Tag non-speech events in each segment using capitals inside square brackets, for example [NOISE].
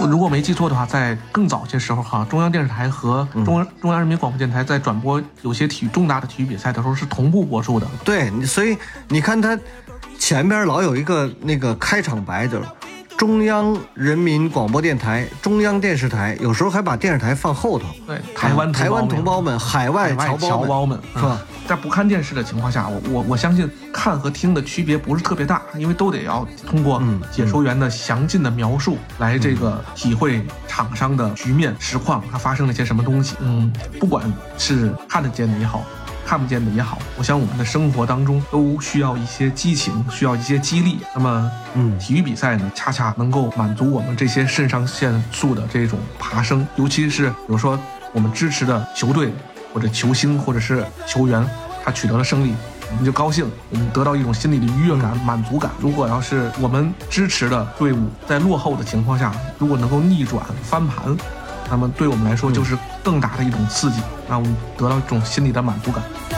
我如果没记错的话，在更早些时候哈，中央电视台和中中央人民广播电台在转播有些体育重大的体育比赛的时候是同步播出的。对，所以你看他前边老有一个那个开场白，就是。中央人民广播电台、中央电视台，有时候还把电视台放后头。对，台湾台湾同胞们、海外侨胞侨侨胞们，是吧？嗯在不看电视的情况下，我我我相信看和听的区别不是特别大，因为都得要通过嗯解说员的详尽的描述来这个体会厂商的局面实况，它发生了些什么东西。嗯，不管是看得见的也好。看不见的也好，我想我们的生活当中都需要一些激情，需要一些激励。那么，嗯体育比赛呢，恰恰能够满足我们这些肾上腺素的这种爬升，尤其是比如说我们支持的球队或者球星或者是球员，他取得了胜利，我们就高兴，我们得到一种心理的愉悦感、满足感。如果要是我们支持的队伍在落后的情况下，如果能够逆转翻盘，那么对我们来说就是更大的一种刺激，让我们得到一种心理的满足感。《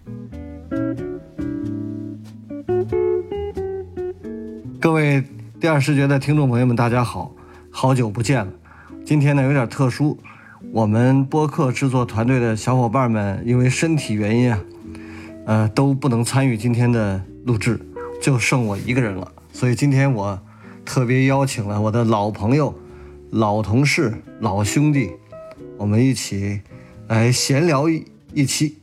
各位第二视觉的听众朋友们，大家好，好久不见了。今天呢有点特殊，我们播客制作团队的小伙伴们因为身体原因啊，呃都不能参与今天的录制，就剩我一个人了。所以今天我特别邀请了我的老朋友、老同事、老兄弟，我们一起来闲聊一一期。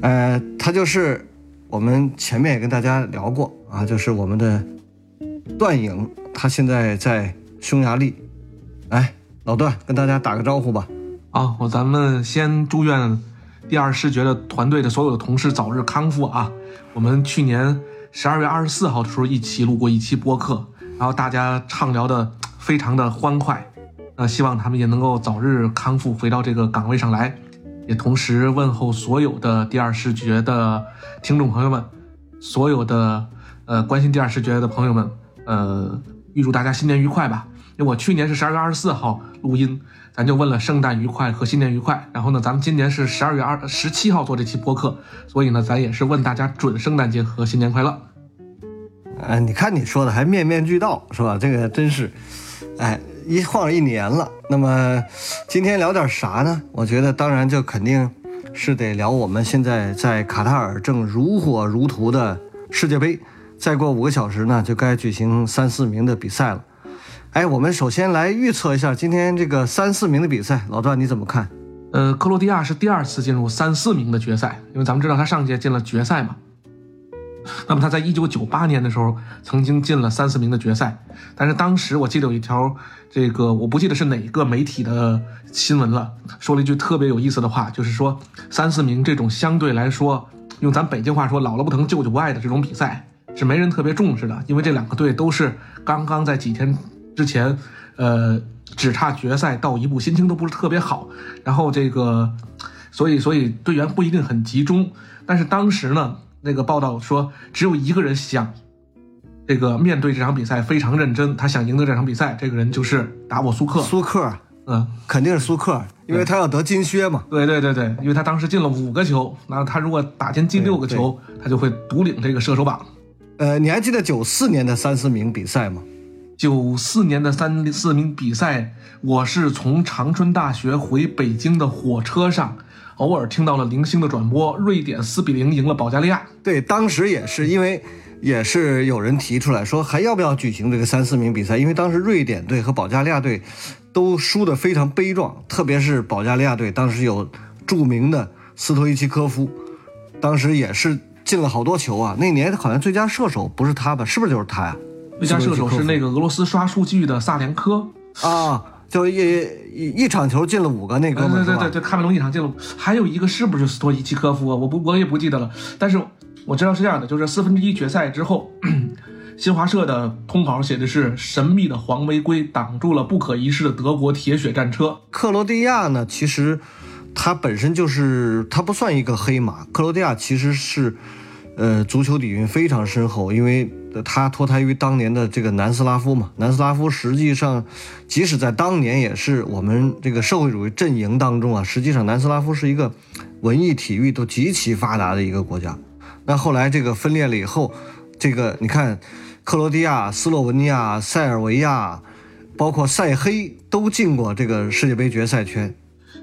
呃，他就是我们前面也跟大家聊过啊，就是我们的段颖，他现在在匈牙利。来，老段跟大家打个招呼吧。啊，我咱们先祝愿第二视觉的团队的所有的同事早日康复啊！我们去年十二月二十四号的时候一起录过一期播客，然后大家畅聊的非常的欢快，那希望他们也能够早日康复，回到这个岗位上来。也同时问候所有的第二视觉的听众朋友们，所有的呃关心第二视觉的朋友们，呃，预祝大家新年愉快吧！因为我去年是十二月二十四号录音，咱就问了圣诞愉快和新年愉快。然后呢，咱们今年是十二月二十七号做这期播客，所以呢，咱也是问大家准圣诞节和新年快乐。呃，你看你说的还面面俱到是吧？这个真是，哎，一晃一年了。那么今天聊点啥呢？我觉得当然就肯定是得聊我们现在在卡塔尔正如火如荼的世界杯，再过五个小时呢就该举行三四名的比赛了。哎，我们首先来预测一下今天这个三四名的比赛，老段你怎么看？呃，克罗地亚是第二次进入三四名的决赛，因为咱们知道他上届进了决赛嘛。那么他在一九九八年的时候曾经进了三四名的决赛，但是当时我记得有一条这个我不记得是哪个媒体的新闻了，说了一句特别有意思的话，就是说三四名这种相对来说用咱北京话说“姥姥不疼舅舅不爱”的这种比赛是没人特别重视的，因为这两个队都是刚刚在几天之前，呃，只差决赛到一步，心情都不是特别好，然后这个，所以所以队员不一定很集中，但是当时呢。那个报道说，只有一个人想这个面对这场比赛非常认真，他想赢得这场比赛，这个人就是达沃苏克。苏克，嗯，肯定是苏克，因为他要得金靴嘛。对对对对，因为他当时进了五个球，那他如果打进第六个球，他就会独领这个射手榜。呃，你还记得九四年的三四名比赛吗？九四年的三四名比赛，我是从长春大学回北京的火车上。偶尔听到了零星的转播，瑞典四比零赢了保加利亚。对，当时也是因为 [LAUGHS] 也是有人提出来说，还要不要举行这个三四名比赛？因为当时瑞典队和保加利亚队都输得非常悲壮，特别是保加利亚队，当时有著名的斯托伊奇科夫，当时也是进了好多球啊。那年好像最佳射手不是他吧？是不是就是他呀？最佳射手是那个俄罗斯刷数据的萨连科。啊，就一一一场球进了五个那哥们儿对对对对，喀麦隆一场进了，还有一个是不是斯托伊奇科夫啊？我不我也不记得了，但是我知道是这样的，就是四分之一决赛之后，新华社的通稿写的是神秘的黄玫瑰挡住了不可一世的德国铁血战车。克罗地亚呢，其实它本身就是它不算一个黑马。克罗地亚其实是，呃，足球底蕴非常深厚，因为他脱胎于当年的这个南斯拉夫嘛。南斯拉夫实际上，即使在当年也是我们这个社会主义阵营当中啊，实际上南斯拉夫是一个文艺体育都极其发达的一个国家。那后来这个分裂了以后，这个你看，克罗地亚、斯洛文尼亚、塞尔维亚，包括塞黑都进过这个世界杯决赛圈。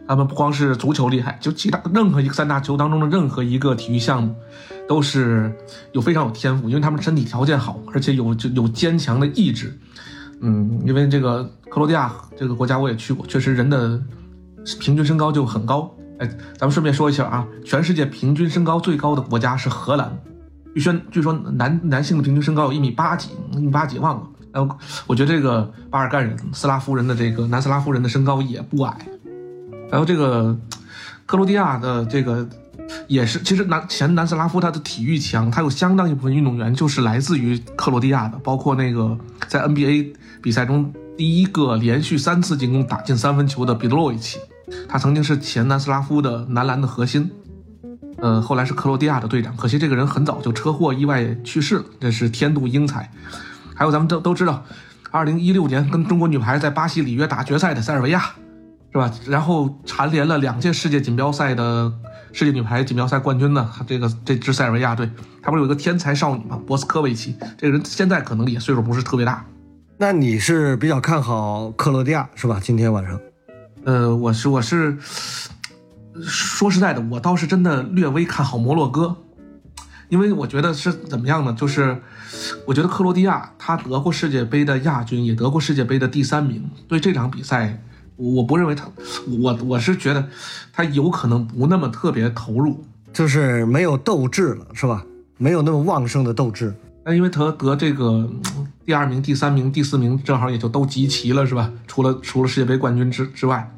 他们不光是足球厉害，就其他任何一个三大球当中的任何一个体育项目，都是有非常有天赋，因为他们身体条件好，而且有就有坚强的意志。嗯，因为这个克罗地亚这个国家我也去过，确实人的平均身高就很高。哎，咱们顺便说一下啊，全世界平均身高最高的国家是荷兰，据说据说男男性的平均身高有一米八几，一米八几忘了。然后我觉得这个巴尔干人、斯拉夫人的这个南斯拉夫人的身高也不矮。然后这个克罗地亚的这个也是，其实南前南斯拉夫他的体育强，他有相当一部分运动员就是来自于克罗地亚的，包括那个在 NBA 比赛中第一个连续三次进攻打进三分球的彼得洛维奇，他曾经是前南斯拉夫的男篮的核心，呃，后来是克罗地亚的队长，可惜这个人很早就车祸意外去世了，这是天妒英才。还有咱们都都知道，二零一六年跟中国女排在巴西里约打决赛的塞尔维亚。是吧？然后蝉联了两届世界锦标赛的世界女排锦标赛冠军呢。这个这支塞尔维亚队，他不是有一个天才少女吗？博斯科维奇，这个人现在可能也岁数不是特别大。那你是比较看好克罗地亚是吧？今天晚上，呃，我是我是说实在的，我倒是真的略微看好摩洛哥，因为我觉得是怎么样呢？就是我觉得克罗地亚他得过世界杯的亚军，也得过世界杯的第三名，对这场比赛。我不认为他，我我是觉得他有可能不那么特别投入，就是没有斗志了，是吧？没有那么旺盛的斗志。那因为他得这个第二名、第三名、第四名，正好也就都集齐了，是吧？除了除了世界杯冠军之之外，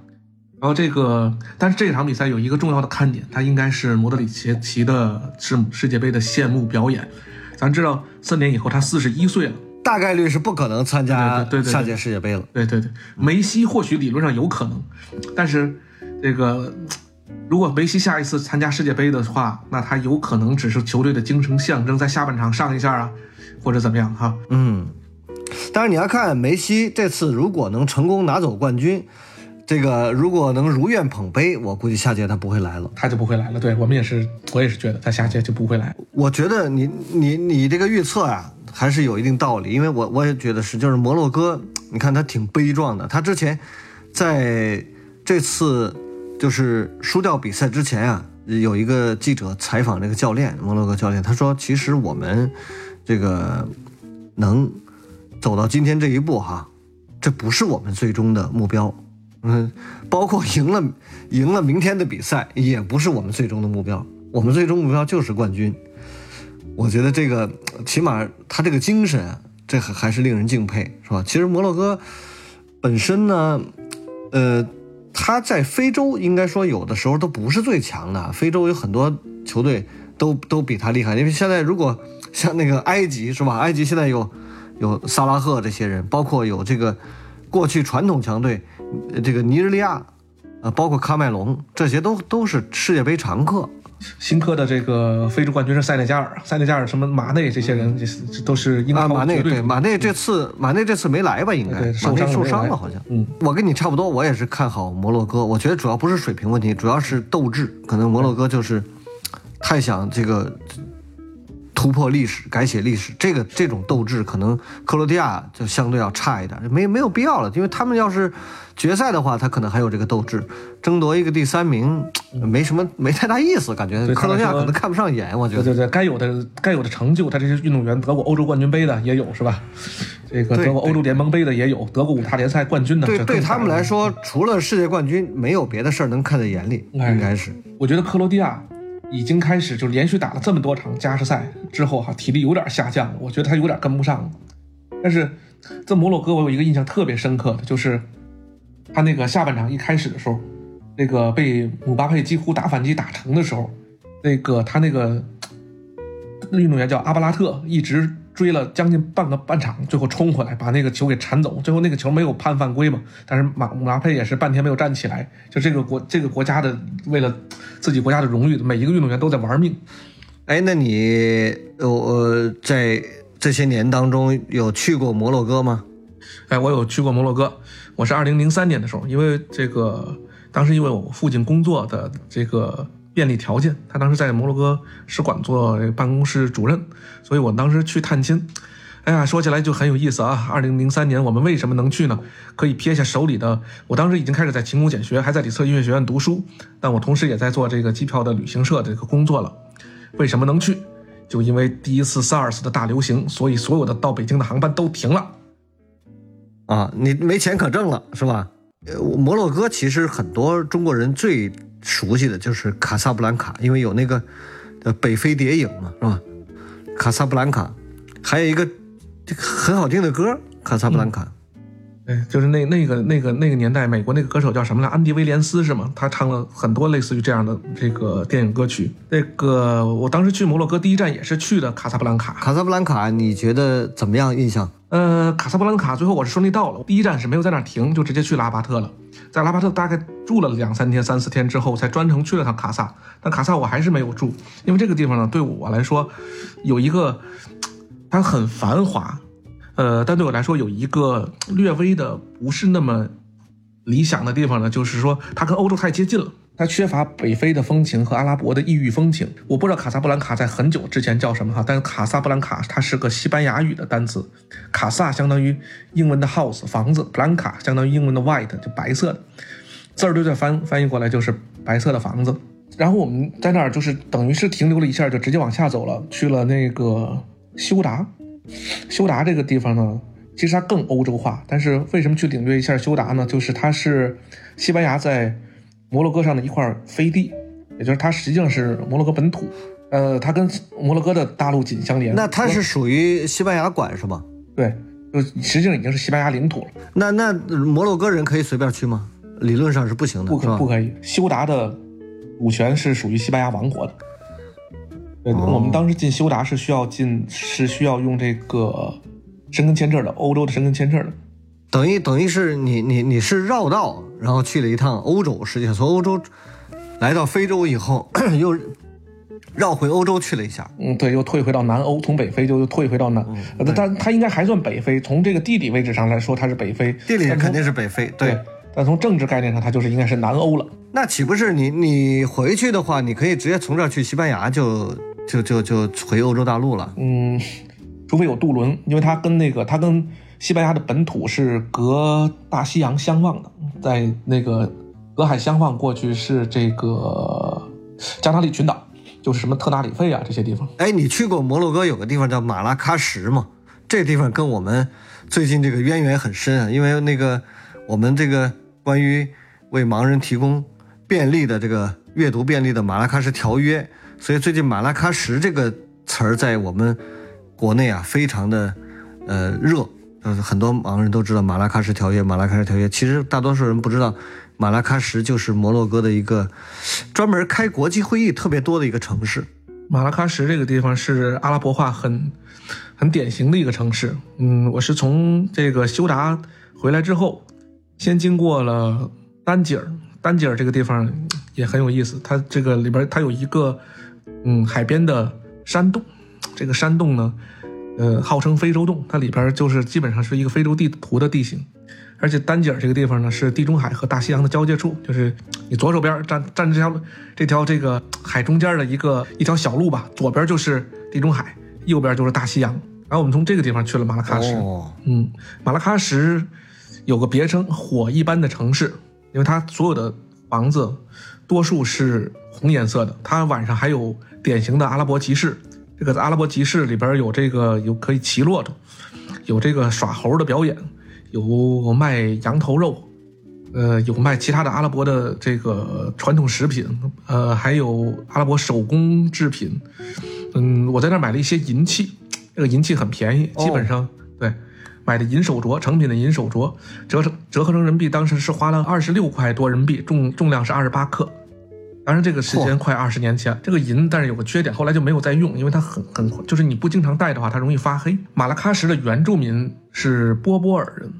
然后这个，但是这场比赛有一个重要的看点，它应该是莫德里奇奇的世世界杯的谢幕表演。咱知道四年以后他四十一岁了。大概率是不可能参加对对对下届世界杯了。对对对，梅西或许理论上有可能，但是这个如果梅西下一次参加世界杯的话，那他有可能只是球队的精神象征，在下半场上一下啊，或者怎么样哈。嗯，但是你要看梅西这次如果能成功拿走冠军，这个如果能如愿捧杯，我估计下届他不会来了。他就不会来了。对我们也是，我也是觉得他下届就不会来。我觉得你你你这个预测啊。还是有一定道理，因为我我也觉得是，就是摩洛哥，你看他挺悲壮的。他之前在这次就是输掉比赛之前啊，有一个记者采访这个教练，摩洛哥教练，他说：“其实我们这个能走到今天这一步哈，这不是我们最终的目标。嗯，包括赢了赢了明天的比赛，也不是我们最终的目标。我们最终目标就是冠军。”我觉得这个起码他这个精神，这还还是令人敬佩，是吧？其实摩洛哥本身呢，呃，他在非洲应该说有的时候都不是最强的，非洲有很多球队都都比他厉害。因为现在如果像那个埃及是吧？埃及现在有有萨拉赫这些人，包括有这个过去传统强队这个尼日利亚，呃，包括喀麦隆，这些都都是世界杯常客。新科的这个非洲冠军是塞内加尔，塞内加尔什么马内这些人，这这都是英超马内对马内这次马内这次没来吧？应该受伤受伤了好像。嗯，我跟你差不多，我也是看好摩洛哥。我觉得主要不是水平问题，主要是斗志。可能摩洛哥就是太想这个突破历史、改写历史，这个这种斗志可能克罗地亚就相对要差一点，没没有必要了，因为他们要是决赛的话，他可能还有这个斗志，争夺一个第三名没什么没太大意思，感觉克罗地亚可能看不上眼，我觉得。对对对，该有的该有的成就，他这些运动员得过欧洲冠军杯的也有是吧？这个对得过欧洲联盟杯的也有，得过五大联赛冠军的。对对他们来说嗯，除了世界冠军，没有别的事儿能看在眼里，哎应该是。我觉得克罗地亚已经开始就连续打了这么多场加时赛之后哈、体力有点下降了，我觉得他有点跟不上了。但是在摩洛哥，我有一个印象特别深刻的，就是他那个下半场一开始的时候，那个被姆巴佩几乎打反击打成的时候，那个他那个运动员叫阿巴拉特，一直追了将近半个半场，最后冲回来把那个球给铲走。最后那个球没有判犯规嘛，但是马姆巴佩也是半天没有站起来。就这个国这个国家的为了自己国家的荣誉，每一个运动员都在玩命。哎，那你呃呃，在这些年当中有去过摩洛哥吗？哎，我有去过摩洛哥，我是二零零三年的时候，因为这个当时因为我父亲工作的这个便利条件，他当时在摩洛哥使馆做办公室主任，所以我当时去探亲。哎呀，说起来就很有意思啊！二零零三年我们为什么能去呢？可以撇下手里的，我当时已经开始在勤工俭学，还在里策音乐学院读书，但我同时也在做这个机票的旅行社的这个工作了。为什么能去？就因为第一次 SARS 的大流行，所以所有的到北京的航班都停了。啊，你没钱可挣了是吧？呃，摩洛哥其实很多中国人最熟悉的就是卡萨布兰卡，因为有那个呃北非谍影嘛，是吧？卡萨布兰卡，还有一个这很好听的歌，卡萨布兰卡。对，就是那那个那个那个年代，美国那个歌手叫什么来？安迪威廉斯是吗？他唱了很多类似于这样的这个电影歌曲。那个我当时去摩洛哥第一站也是去的卡萨布兰卡。卡萨布兰卡，你觉得怎么样？印象？呃，卡萨布兰卡最后我是顺利到了，第一站是没有在那儿停，就直接去拉巴特了。在拉巴特大概住了两三天、三四天之后，才专程去了趟卡萨。但卡萨我还是没有住，因为这个地方呢，对我来说有一个它很繁华，呃，但对我来说有一个略微的不是那么理想的地方呢，就是说它跟欧洲太接近了。它缺乏北非的风情和阿拉伯的异域风情。我不知道卡萨布兰卡在很久之前叫什么哈，但是卡萨布兰卡它是个西班牙语的单词，卡萨相当于英文的 house 房子，布兰卡相当于英文的 white 就白色的，字儿对对翻翻译过来就是白色的房子。然后我们在那儿就是等于是停留了一下，就直接往下走了，去了那个休达。休达这个地方呢，其实它更欧洲化，但是为什么去领略一下休达呢？就是它是西班牙在摩洛哥上的一块飞地，也就是它实际上是摩洛哥本土。呃，它跟摩洛哥的大陆紧相连。那它是属于西班牙管是吗？对，就实际上已经是西班牙领土了，那那摩洛哥人可以随便去吗？理论上是不行的，不可不可以。休达的主权是属于西班牙王国的。对，哦我们当时进休达是需要进，是需要用这个申根签证的，欧洲的申根签证的。等于等于是你你你是绕道，然后去了一趟欧洲，实际上从欧洲来到非洲以后，[COUGHS] 又绕回欧洲去了一下。嗯，对，又退回到南欧，从北非就又退回到南，嗯呃，但它应该还算北非，从这个地理位置上来说，它是北非，地理肯定是北非，对。对，但从政治概念上，它就是应该是南欧了。那岂不是你你回去的话，你可以直接从这儿去西班牙就就就就回欧洲大陆了？嗯，除非有渡轮，因为它跟那个它跟西班牙的本土是隔大西洋相望的，在那个隔海相望过去是这个加那利群岛，就是什么特纳里费啊这些地方。哎，你去过摩洛哥有个地方叫马拉喀什吗？这地方跟我们最近这个渊源很深啊，因为那个我们这个关于为盲人提供便利的这个阅读便利的马拉喀什条约，所以最近马拉喀什这个词儿在我们国内啊非常的呃热，就是很多盲人都知道马拉喀什条约，马拉喀什条约，其实大多数人不知道。马拉喀什就是摩洛哥的一个专门开国际会议特别多的一个城市。马拉喀什这个地方是阿拉伯化很很典型的一个城市。嗯，我是从这个休达回来之后，先经过了丹吉尔。丹吉尔这个地方也很有意思，它这个里边它有一个嗯海边的山洞，这个山洞呢，呃，号称非洲洞，它里边就是基本上是一个非洲地图的地形。而且丹吉尔这个地方呢，是地中海和大西洋的交界处，就是你左手边站站这条这条这个海中间的一个一条小路吧，左边就是地中海，右边就是大西洋。然后我们从这个地方去了马拉喀什。哦，嗯，马拉喀什有个别称“火一般的城市”，因为它所有的房子多数是红颜色的。它晚上还有典型的阿拉伯集市，这个阿拉伯集市里边有这个有可以骑骆驼，有这个耍猴的表演，有卖羊头肉，呃，有卖其他的阿拉伯的这个传统食品，呃，还有阿拉伯手工制品。嗯，我在那儿买了一些银器，这个银器很便宜，基本上、对买的银手镯，成品的银手镯，折成折合成人民币，当时是花了二十六块多人民币，重重量是二十八克。当然，这个时间快二十年前，这个银但是有个缺点，后来就没有再用，因为它很很就是你不经常戴的话，它容易发黑。马拉喀什的原住民是波波尔人，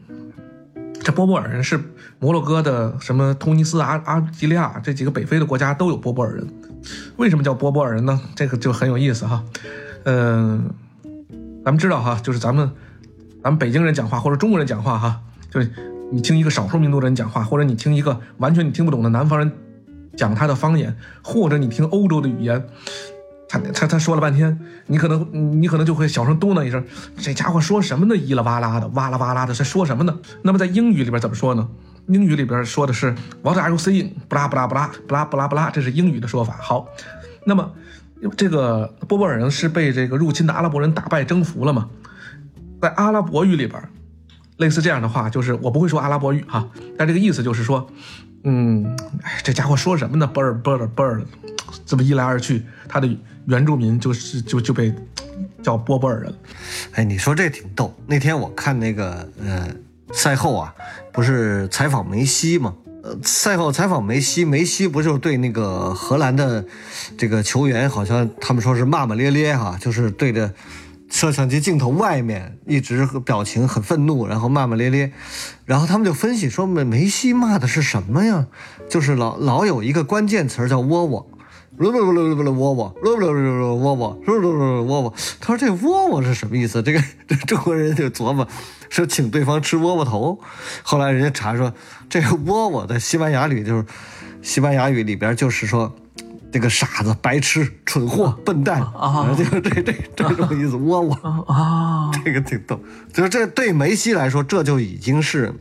这波波尔人是摩洛哥的什么突尼斯、阿阿吉利亚这几个北非的国家都有波波尔人。为什么叫波波尔人呢？这个就很有意思哈。嗯、咱们知道哈，就是咱们咱们北京人讲话或者中国人讲话哈，就是你听一个少数民族的人讲话，或者你听一个完全你听不懂的南方人讲他的方言，或者你听欧洲的语言，他他他说了半天，你可能你可能就会小声嘟囔一声，这家伙说什么呢？咿啦哇啦的，哇啦哇啦的，在说什么呢？那么在英语里边怎么说呢？英语里边说的是 What are you saying？不拉不拉不拉不拉不拉不拉，这是英语的说法。好，那么这个波波尔人是被这个入侵的阿拉伯人打败征服了嘛？在阿拉伯语里边，类似这样的话，就是我不会说阿拉伯语哈，但这个意思就是说，嗯，哎，这家伙说什么呢？波尔波尔波尔，这么一来二去，他的原住民就是就就被叫波波尔人。哎，你说这挺逗。那天我看那个呃赛后啊，不是采访梅西吗？呃，赛后采访梅西，梅西不就对那个荷兰的这个球员，好像他们说是骂骂咧咧哈、就是对着摄像机镜头外面一直表情很愤怒，然后骂骂咧咧，然后他们就分析说梅梅西骂的是什么呀？就是老老有一个关键词叫窝窝。不不不不不窝窝，不不不不窝窝，不不不窝窝。他说这窝窝是什么意思？这个这中国人就琢磨，说请对方吃窝窝头。后来人家查说，这个窝窝在西班牙语就是西班牙语里边就是说这个傻子、白痴、蠢货、笨蛋啊 [LAUGHS] 就是这这这种意思。窝窝啊，[LAUGHS] 这个挺逗，就是这对梅西来说，这就已经是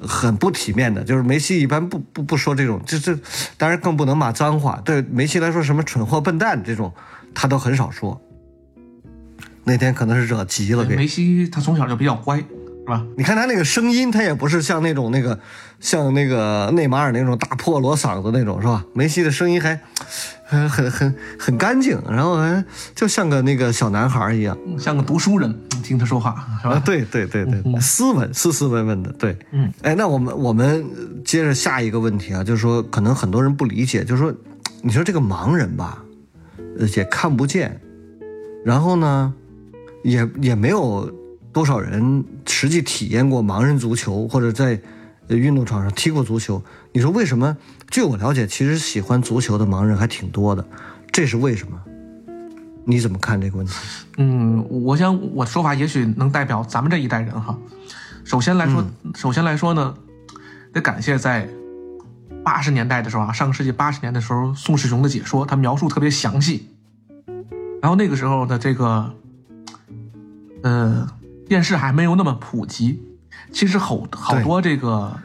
很不体面的。就是梅西一般不不不说这种，这这当然更不能骂脏话。对梅西来说，什么蠢货、笨蛋这种，他都很少说。那天可能是惹急了给梅西他从小就比较乖，是吧？你看他那个声音，他也不是像那种那个像那个内马尔那种大破锣嗓子那种，是吧？梅西的声音还很很很很干净，然后还就像个那个小男孩一样。像个读书人，听他说话是啊，吧？对对对对，斯文斯斯文文的，对，嗯，哎，那我们我们接着下一个问题啊，就是说，可能很多人不理解，就是说，你说这个盲人吧，呃也看不见，然后呢，也也没有多少人实际体验过盲人足球，或者在呃运动场上踢过足球。你说为什么？据我了解，其实喜欢足球的盲人还挺多的，这是为什么？你怎么看这个问题？嗯，我想我说法也许能代表咱们这一代人哈。首先来说，首先来说呢，得感谢在八十年代的时候啊，上个世纪八十年的时候，宋世雄的解说，他描述特别详细。然后那个时候的这个，呃，电视还没有那么普及，其实好好多这个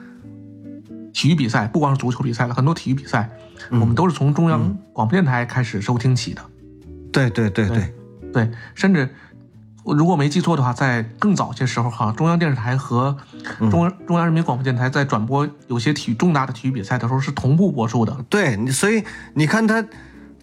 体育比赛，不光是足球比赛了，很多体育比赛，我们都是从中央广播电台开始收听起的。对对对对，对，甚至我如果没记错的话，在更早些时候哈，中央电视台和中央、中央人民广播电台在转播有些体育重大的体育比赛的时候是同步播出的。对你，所以你看他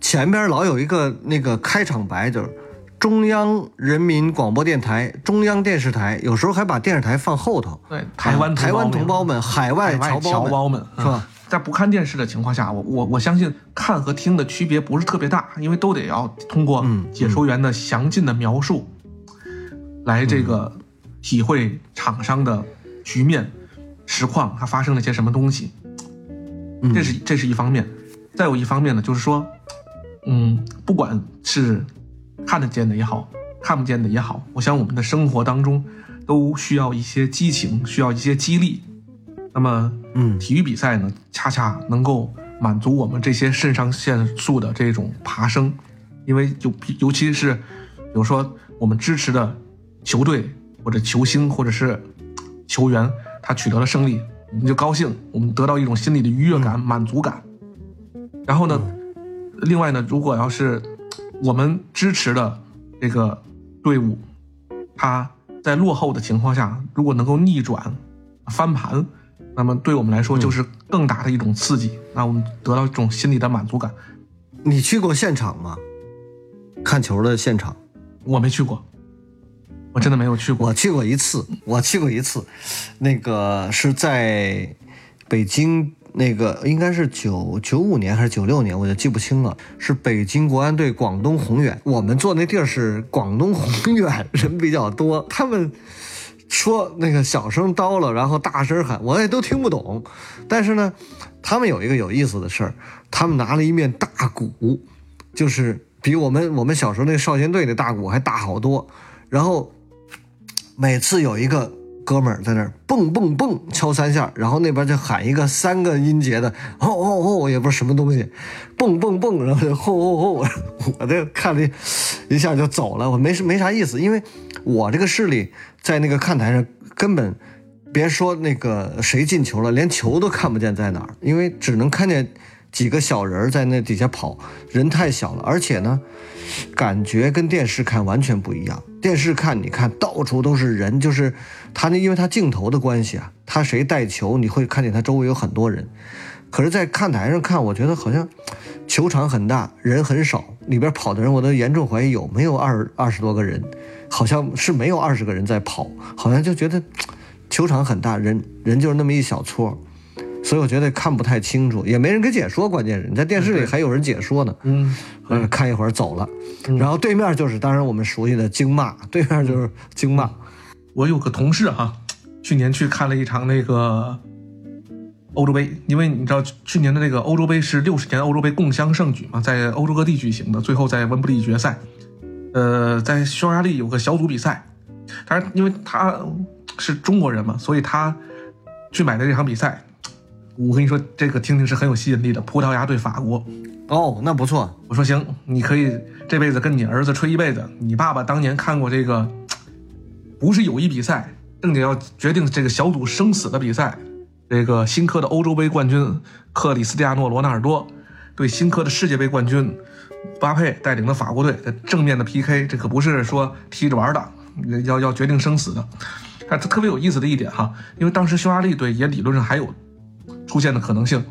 前边老有一个那个开场白，就是中央人民广播电台、中央电视台，有时候还把电视台放后头。对，台湾台湾同胞们、海外侨胞侨胞们是吧？嗯在不看电视的情况下，我我我相信看和听的区别不是特别大，因为都得要通过嗯解说员的详尽的描述，来这个体会厂商的局面、实况，它发生了些什么东西。嗯这是这是一方面，再有一方面呢，就是说，嗯，不管是看得见的也好，看不见的也好，我想我们的生活当中都需要一些激情，需要一些激励。那么，嗯体育比赛呢，恰恰能够满足我们这些肾上腺素的这种爬升，因为尤尤其是，比如说我们支持的球队或者球星或者是球员他取得了胜利，我们就高兴，我们得到一种心理的愉悦感、满足感。然后呢，另外呢，如果要是我们支持的这个队伍，他在落后的情况下，如果能够逆转、翻盘，那么对我们来说就是更大的一种刺激，那我们得到一种心理的满足感。你去过现场吗？看球的现场？我没去过，我真的没有去过。我去过一次，我去过一次，那个是在北京，那个应该是九九五年还是九六年，我就记不清了。是北京国安队广东宏远，我们坐那地儿是广东宏远，人比较多，他们说那个小声叨了，然后大声喊，我也都听不懂。但是呢，他们有一个有意思的事儿，他们拿了一面大鼓，就是。比我们我们小时候那少先队的大鼓还大好多，然后每次有一个哥们儿在那儿蹦蹦蹦敲三下，然后那边就喊一个三个音节的吼吼吼，也不是什么东西，蹦蹦蹦，然后就吼吼吼，[LAUGHS] 我这看了一下就走了，我没没啥意思，因为我这个视力在那个看台上根本别说那个谁进球了，连球都看不见在哪儿，因为只能看见。几个小人在那底下跑，人太小了，而且呢，感觉跟电视看完全不一样。电视看，你看到处都是人，就是他那，因为他镜头的关系啊，他谁带球，你会看见他周围有很多人。可是，在看台上看，我觉得好像球场很大，人很少，里边跑的人，我都严重怀疑有没有二二十多个人，好像是没有二十个人在跑，好像就觉得球场很大，人人就是那么一小撮。所以我觉得看不太清楚，也没人给解说。关键是你在电视里还有人解说呢。嗯，看一会儿走了，然后对面就是当然我们熟悉的京骂，对面就是京骂。我有个同事哈，去年去看了一场那个欧洲杯，因为你知道去年的那个欧洲杯是六十年欧洲杯共襄盛举嘛，在欧洲各地举行的，最后在温布利决赛，呃，在匈牙利有个小组比赛，当然因为他是中国人嘛，所以他去买的这场比赛。我跟你说，这个听听是很有吸引力的。葡萄牙对法国，哦，那不错。我说行，你可以这辈子跟你儿子吹一辈子。你爸爸当年看过这个，不是友谊比赛，正经要决定这个小组生死的比赛。这个新科的欧洲杯冠军克里斯蒂亚诺·罗纳尔多对新科的世界杯冠军巴佩带领的法国队的正面的 PK，这可不是说踢着玩的，要要决定生死的。它特别有意思的一点哈，因为当时匈牙利队也理论上还有。出现的可能性，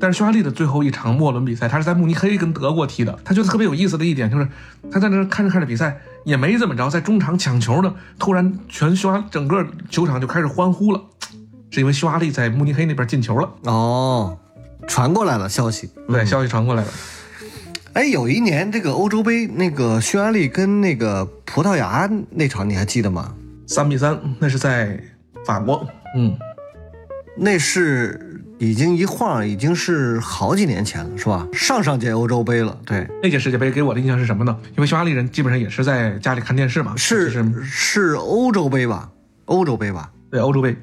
但是匈牙利的最后一场末轮比赛，他是在慕尼黑跟德国踢的。他觉得特别有意思的一点就是，他在那看着看着比赛也没怎么着，在中场抢球呢，突然全匈牙整个球场就开始欢呼了，是因为匈牙利在慕尼黑那边进球了。哦，传过来了消息，对，消息传过来了。哎，有一年这个欧洲杯，那个匈牙利跟那个葡萄牙那场你还记得吗？三比三，那是在法国。嗯，那是。已经一晃，已经是好几年前了，是吧？上上届欧洲杯了，对，那届世界杯给我的印象是什么呢？因为匈牙利人基本上也是在家里看电视嘛，是是是欧洲杯吧？欧洲杯吧？对，欧洲杯，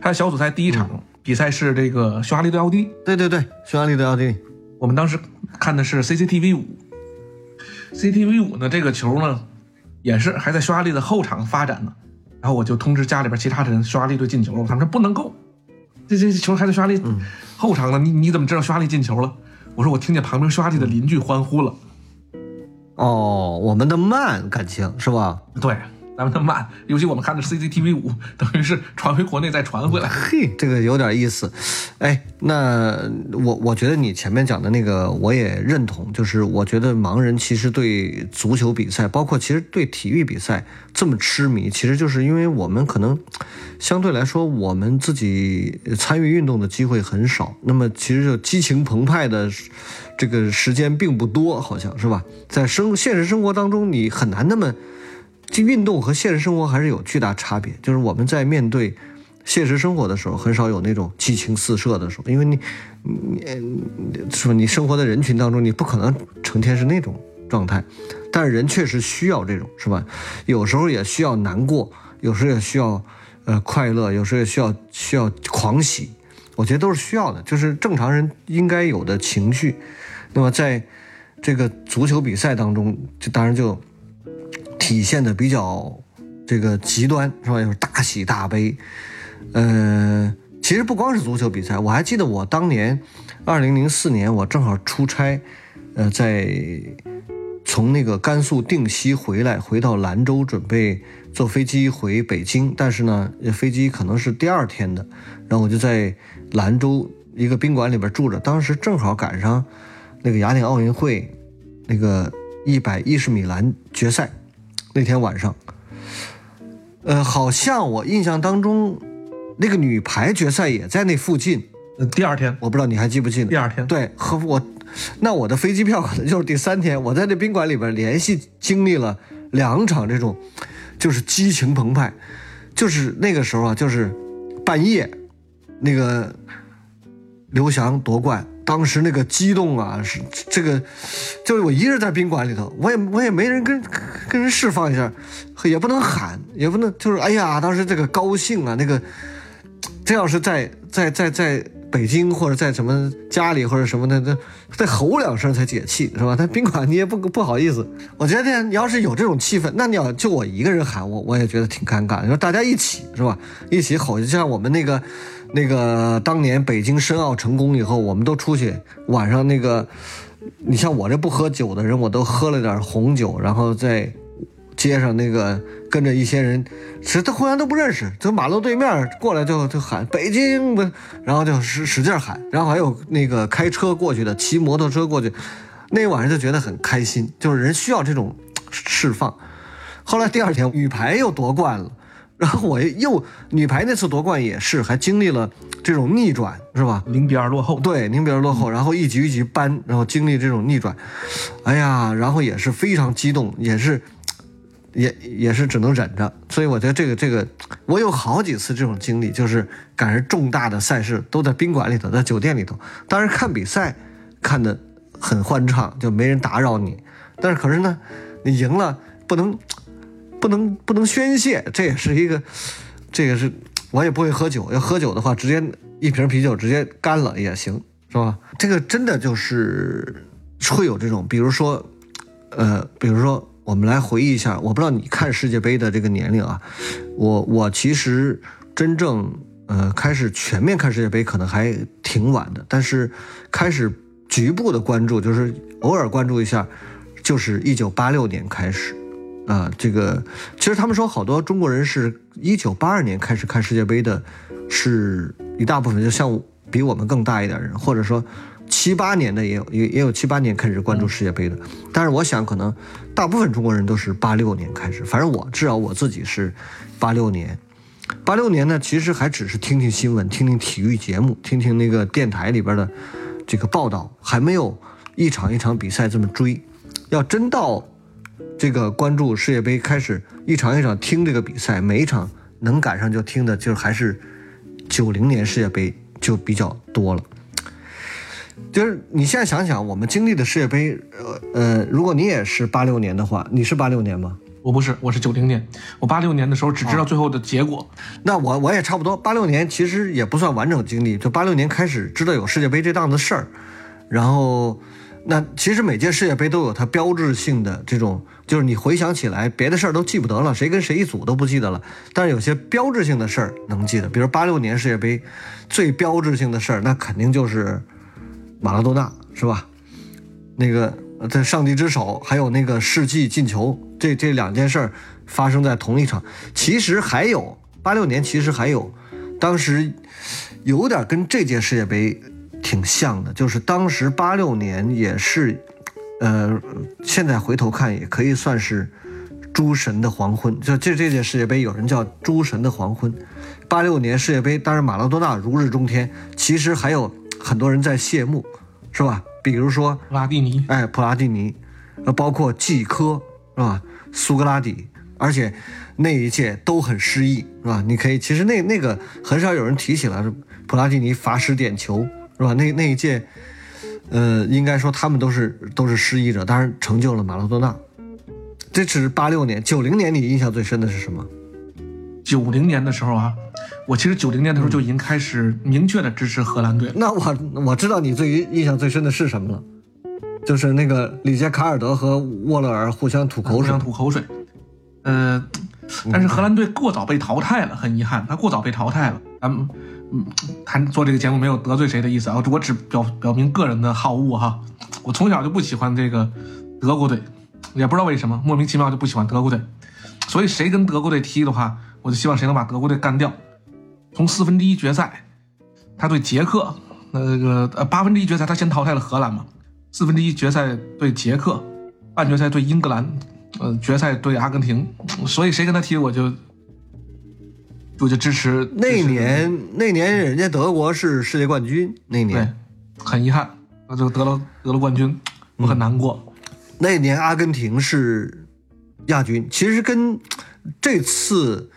他小组赛第一场比赛是这个匈牙利对奥地利，对对对，匈牙利对奥地利。我们当时看的是 CCTV 五，CCTV 五呢，这个球呢也是还在匈牙利的后场发展呢，然后我就通知家里边其他的人，匈牙利队进球了，他们说不能够。这这球还在匈牙利后场呢，你你怎么知道匈牙利进球了？我说我听见旁边匈牙利的邻居欢呼了。哦，我们的慢感情是吧？对。咱们的慢，尤其我们看的 CCTV 五，等于是传回国内再传回来。嘿，这个有点意思。哎，那我我觉得你前面讲的那个我也认同，就是我觉得盲人其实对足球比赛，包括其实对体育比赛这么痴迷，其实就是因为我们可能相对来说我们自己参与运动的机会很少，那么其实就激情澎湃的这个时间并不多，好像是吧？在生现实生活当中，你很难那么。这运动和现实生活还是有巨大差别。就是我们在面对现实生活的时候，很少有那种激情四射的时候，因为你，你，是吧？你生活在人群当中，你不可能成天是那种状态。但是人确实需要这种，是吧？有时候也需要难过，有时候也需要呃快乐，有时候也需要需要狂喜。我觉得都是需要的，就是正常人应该有的情绪。那么在这个足球比赛当中，就当然就。体现的比较这个极端，是吧？就是大喜大悲。呃，其实不光是足球比赛，我还记得我当年，二零零四年我正好出差，呃，在从那个甘肃定西回来，回到兰州，准备坐飞机回北京，但是呢，飞机可能是第二天的，然后我就在兰州一个宾馆里边住着，当时正好赶上那个雅典奥运会那个一百一十米栏决赛那天晚上，呃，好像我印象当中。那个女排决赛也在那附近，呃，第二天，我不知道你还记不记得？第二天，对，和我，那我的飞机票可能就是第三天。我在这宾馆里边连续经历了两场这种，就是激情澎湃，就是那个时候啊，就是半夜，那个刘翔夺冠，当时那个激动啊，是这个，就是我一个人在宾馆里头，我也我也没人跟跟人释放一下，也不能喊，也不能就是哎呀，当时这个高兴啊，那个。这要是在在在在北京或者在什么家里或者什么的，那再吼两声才解气，是吧？在宾馆你也不不好意思。我觉得你要是有这种气氛，那你要就我一个人喊我，我也觉得挺尴尬。你说大家一起是吧？一起吼，就像我们那个那个当年北京申奥成功以后，我们都出去晚上那个，你像我这不喝酒的人，我都喝了点红酒，然后在街上那个。跟着一些人，其实他互相都不认识，就马路对面过来就就喊北京不，然后就使使劲喊，然后还有那个开车过去的，骑摩托车过去，那晚上就觉得很开心，就是人需要这种释放。后来第二天女排又夺冠了，然后我又女排那次夺冠也是还经历了这种逆转，是吧？零比二落后，对，零比二落后，然后一局一局扳，然后经历这种逆转，哎呀，然后也是非常激动，也是。也也是只能忍着，所以我觉得这个这个，我有好几次这种经历，就是赶上重大的赛事都在宾馆里头，在酒店里头。当然看比赛看的很欢畅，就没人打扰你。但是可是呢，你赢了不能不能不能宣泄，这也是一个这个是，我也不会喝酒，要喝酒的话，直接一瓶啤酒直接干了也行，是吧？这个真的就是会有这种，比如说呃，比如说。我们来回忆一下，我不知道你看世界杯的这个年龄啊，我我其实真正呃开始全面看世界杯可能还挺晚的，但是开始局部的关注，就是偶尔关注一下，就是一九八六年开始啊。这个其实他们说好多中国人是一九八二年开始看世界杯的，是一大部分就像比我们更大一点人，或者说。七八年的也有，也也有七八年开始关注世界杯的，但是我想可能大部分中国人都是八六年开始，反正我至少我自己是八六年。八六年呢，其实还只是听听新闻，听听体育节目，听听那个电台里边的这个报道，还没有一场一场比赛这么追。要真到这个关注世界杯开始一场一场听这个比赛，每一场能赶上就听的，就还是九零年世界杯就比较多了。就是你现在想想，我们经历的世界杯，呃呃，如果你也是八六年的话，你是八六年吗？我不是，我是九零年。我八六年的时候只知道最后的结果。那我我也差不多，八六年其实也不算完整经历，就八六年开始知道有世界杯这档子事儿。然后，那其实每届世界杯都有它标志性的这种，就是你回想起来，别的事儿都记不得了，谁跟谁一组都不记得了，但是有些标志性的事儿能记得。比如八六年世界杯最标志性的事儿，那肯定就是。马拉多纳是吧？那个在上帝之手，还有那个世纪进球，这这两件事儿发生在同一场。其实还有八六年，其实还有，当时有点跟这届世界杯挺像的，就是当时八六年也是，呃，现在回头看也可以算是诸神的黄昏。就这这届世界杯，有人叫诸神的黄昏。八六年世界杯，当然马拉多纳如日中天，其实还有。很多人在谢幕，是吧？比如说普拉蒂尼，哎，普拉蒂尼，呃，包括季科，是吧？苏格拉底，而且那一届都很失意，是吧？你可以，其实那那个很少有人提起来，普拉蒂尼罚失点球，是吧？那那一届，呃，应该说他们都是都是失意者，当然成就了马拉多纳。这只是八六年，九零年你印象最深的是什么？九零年的时候啊。我其实九零年的时候就已经开始明确的支持荷兰队。那我我知道你最印象最深的是什么了，就是那个里杰卡尔德和沃勒尔互相吐口水。互相吐口水。呃，但是荷兰队过早被淘汰了，很遗憾，他过早被淘汰了。咱们嗯，谈做这个节目没有得罪谁的意思啊，我只表表明个人的好恶哈。我从小就不喜欢这个德国队，也不知道为什么，莫名其妙就不喜欢德国队。所以谁跟德国队踢的话，我就希望谁能把德国队干掉。从四分之一决赛，他对捷克，那个呃八分之一决赛他先淘汰了荷兰嘛，四分之一决赛对捷克，半决赛对英格兰，呃决赛对阿根廷，所以谁跟他踢我就我就支持。那年那年人家德国是世界冠军，那对年，很遗憾，那就得了得了冠军，我很难过。那年阿根廷是亚军，其实跟这次，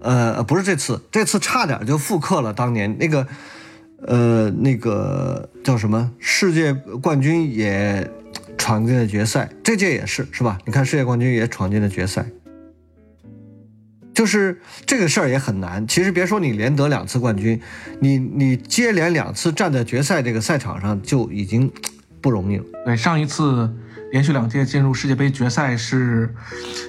呃，不是这次，这次差点就复刻了当年那个，呃，那个叫什么世界冠军也闯进了决赛，这届也是是吧？你看世界冠军也闯进了决赛，就是这个事儿也很难。其实别说你连得两次冠军，你你接连两次站在决赛这个赛场上就已经不容易了。对，上一次连续两届进入世界杯决赛是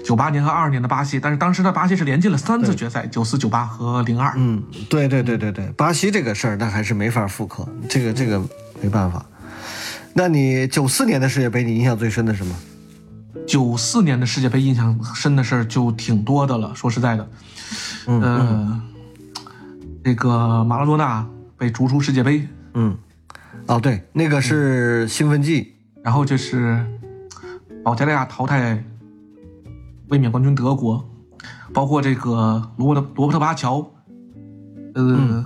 九八年和二二年的巴西，但是当时的巴西是连进了三次决赛，九四、九八和零二。嗯，对对对对对，巴西这个事儿那还是没法复刻，这个这个没办法。那你九四年的世界杯，你印象最深的是什么？九四年的世界杯印象深的事儿就挺多的了，说实在的，嗯呃，这个马拉多纳被逐出世界杯，嗯，哦对，那个是兴奋剂，然后就是保加利亚淘汰卫冕冠军德国，包括这个罗伯特罗伯特巴乔，呃、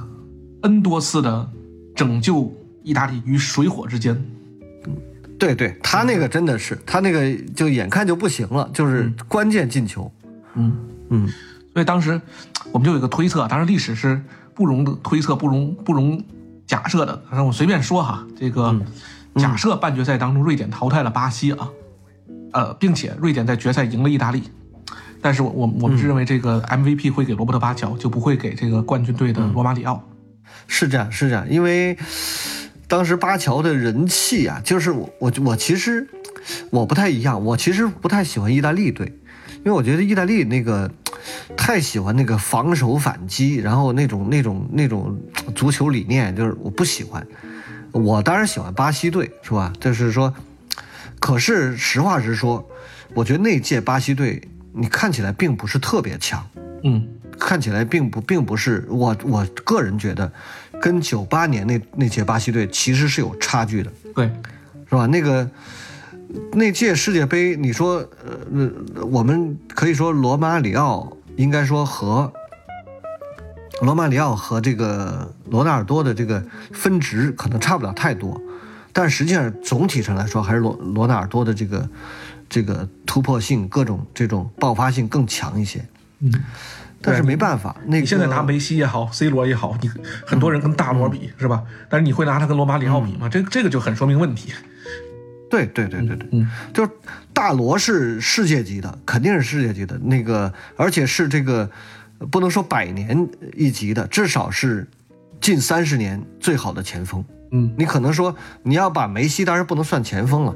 n 多次的拯救意大利于水火之间。对对，他那个真的是，他那个就眼看就不行了，就是关键进球。嗯。嗯，所以当时我们就有一个推测，当然历史是不容推测、不容不容假设的。反正我随便说哈，这个假设半决赛当中瑞典淘汰了巴西啊，呃，并且瑞典在决赛赢了意大利，但是我我我们是认为这个 MVP 会给罗伯特巴乔，就不会给这个冠军队的罗马里奥。是这样，是这样，因为当时巴乔的人气啊，就是我我我其实我不太一样，我其实不太喜欢意大利队，因为我觉得意大利那个太喜欢那个防守反击，然后那种那种那种足球理念，就是我不喜欢。我当然喜欢巴西队，是吧？就是说，可是实话实说，我觉得那届巴西队你看起来并不是特别强。嗯，看起来并不并不是我我个人觉得，跟九八年那那届巴西队其实是有差距的，对，是吧？那个那届世界杯，你说呃呃，我们可以说罗马里奥应该说和罗马里奥和这个罗纳尔多的这个分值可能差不了太多，但实际上总体上来说，还是罗罗纳尔多的这个这个突破性、各种这种爆发性更强一些。嗯，但是没办法，那个你现在拿梅西也好，C 罗也好，你很多人跟大罗比、是吧？但是你会拿他跟罗马里奥比吗？这这个就很说明问题。对对对对对，嗯，就是大罗是世界级的，肯定是世界级的那个，而且是这个不能说百年一级的，至少是近三十年最好的前锋。嗯，你可能说你要把梅西，当然不能算前锋了。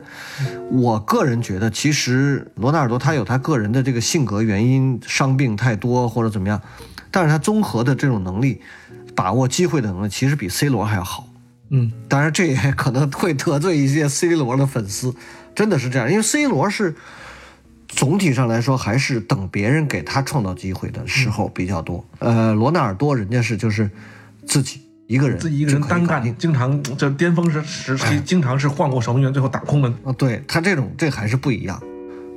我个人觉得，其实罗纳尔多他有他个人的这个性格原因，伤病太多或者怎么样，但是他综合的这种能力，把握机会的能力，其实比 C 罗还要好。嗯，当然，这也可能会得罪一些 C 罗的粉丝，真的是这样，因为 C 罗是总体上来说还是等别人给他创造机会的时候比较多。呃，罗纳尔多人家是就是自己一个人自己一个人单干，经常这巅峰时时期经常是换过守门员，最后打空门。啊，对他这种这还是不一样，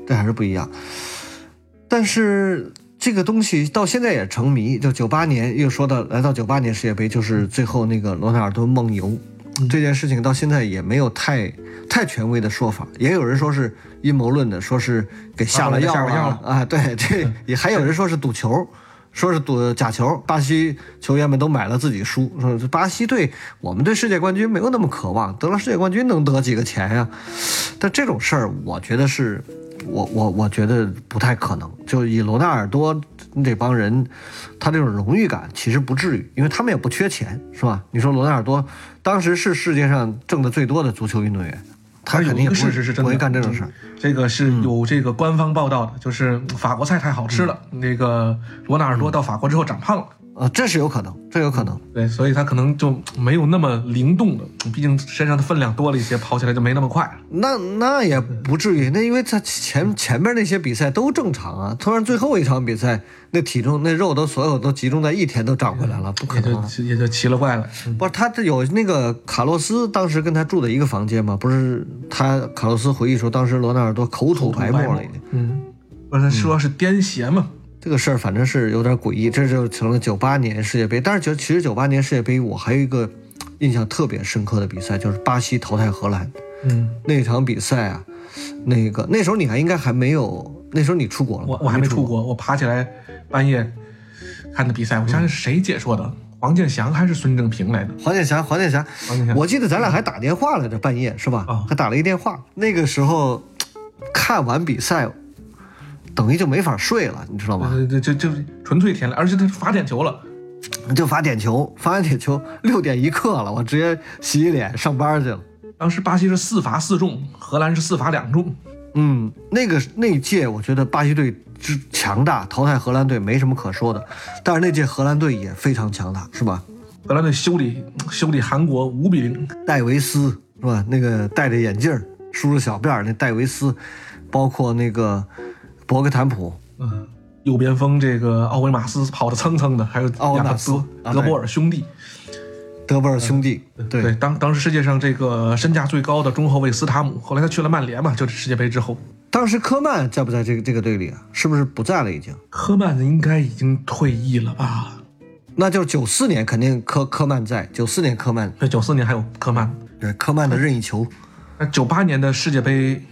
这还是不一样。但是这个东西到现在也成谜，就九八年又说到来到九八年世界杯，就是最后那个罗纳尔多梦游、这件事情，到现在也没有太太权威的说法，也有人说是阴谋论的，说是给下了药啊给下了药啊啊，对，这也还有人说是赌球。说是赌假球，巴西球员们都买了自己输。说巴西队，我们对世界冠军没有那么渴望，得了世界冠军能得几个钱呀？但这种事儿，我觉得是，我我我觉得不太可能。就以罗纳尔多这帮人，他这种荣誉感其实不至于，因为他们也不缺钱，是吧？你说罗纳尔多当时是世界上挣的最多的足球运动员，他肯定也不会干这种事儿。这个是有这个官方报道的，就是法国菜太好吃了，那个罗纳尔多到法国之后长胖了。啊，这是有可能，这有可能。对，所以他可能就没有那么灵动了，毕竟身上的分量多了一些，跑起来就没那么快了。那那也不至于，那因为他前前面那些比赛都正常啊，突然最后一场比赛，那体重那肉都所有都集中在一天都长回来了，不可能、啊。就也就奇了怪了。嗯不是他这有那个卡洛斯当时跟他住的一个房间嘛？不是他卡洛斯回忆说，当时罗纳尔多口吐白沫了已经。嗯，不是说是癫痫嘛？这个事儿反正是有点诡异，这就成了九八年世界杯。但是就其实九八年世界杯我还有一个印象特别深刻的比赛，就是巴西淘汰荷兰嗯，那场比赛啊，那个那时候你还应该还没有，那时候你出国了吗我我还没出出国，我爬起来半夜看的比赛，我想想是谁解说的？黄健翔还是孙正平来的？黄健翔，黄健翔黄健，翔我记得咱俩还打电话来着，半夜是吧？啊还打了一电话。那个时候看完比赛，等于就没法睡了，你知道吗？呃，这这这纯粹天亮，而且他罚点球了。就罚点球，罚完点球六点一刻了，我直接洗洗脸上班去了。当时巴西是四罚四中，荷兰是四罚两中。嗯，那个那届我觉得巴西队之强大，淘汰荷兰队没什么可说的，但是那届荷兰队也非常强大，是吧？荷兰队修理修理韩国五比零，戴维斯是吧？那个戴着眼镜儿、梳着小辫儿那戴维斯，包括那个博格坦普，嗯，右边锋这个奥维马斯跑得蹭蹭的，还有奥维马斯啊德德波尔兄弟。德波尔兄弟，对对，当当时世界上这个身价最高的中后卫斯塔姆，后来他去了曼联嘛，就是世界杯之后，当时科曼在不在这个这个队里啊？是不是不在了已经？科曼应该已经退役了吧？那就是九四年肯定科科曼在，九四年科曼对，九四年还有科曼，对科曼的任意球，那九八年的世界杯，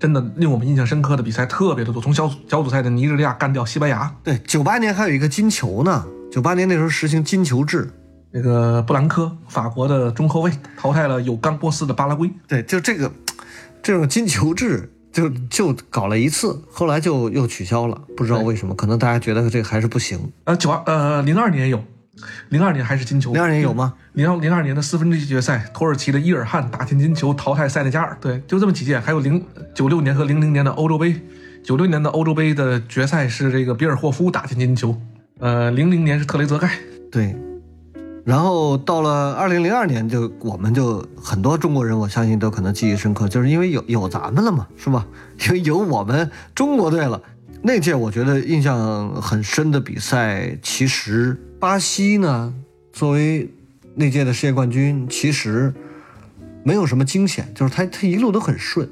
真的令我们印象深刻的比赛特别的多，从小组小组赛的尼日利亚干掉西班牙，对，九八年还有一个金球呢，九八年那时候实行金球制，那个布兰科，法国的中后卫淘汰了有冈波斯的巴拉圭。对，就这个这种金球制就就搞了一次，后来就又取消了，不知道为什么，可能大家觉得这个还是不行。呃，九二呃零二年有，零二年还是金球，零二年有吗？零二零二年的四分之一决赛，土耳其的伊尔汗打进金球，淘汰塞内加尔。对，就这么几届。还有零九六年和零零年的欧洲杯，九六年的欧洲杯的决赛是这个比尔霍夫打进金球，呃，零零年是特雷泽盖。对，然后到了二零零二年就，我们就很多中国人，我相信都可能记忆深刻，就是因为有有咱们了嘛，是吧？[LAUGHS] 因为有我们中国队了。那届我觉得印象很深的比赛，其实巴西呢，作为那届的世界冠军，其实没有什么惊险，就是他他一路都很顺，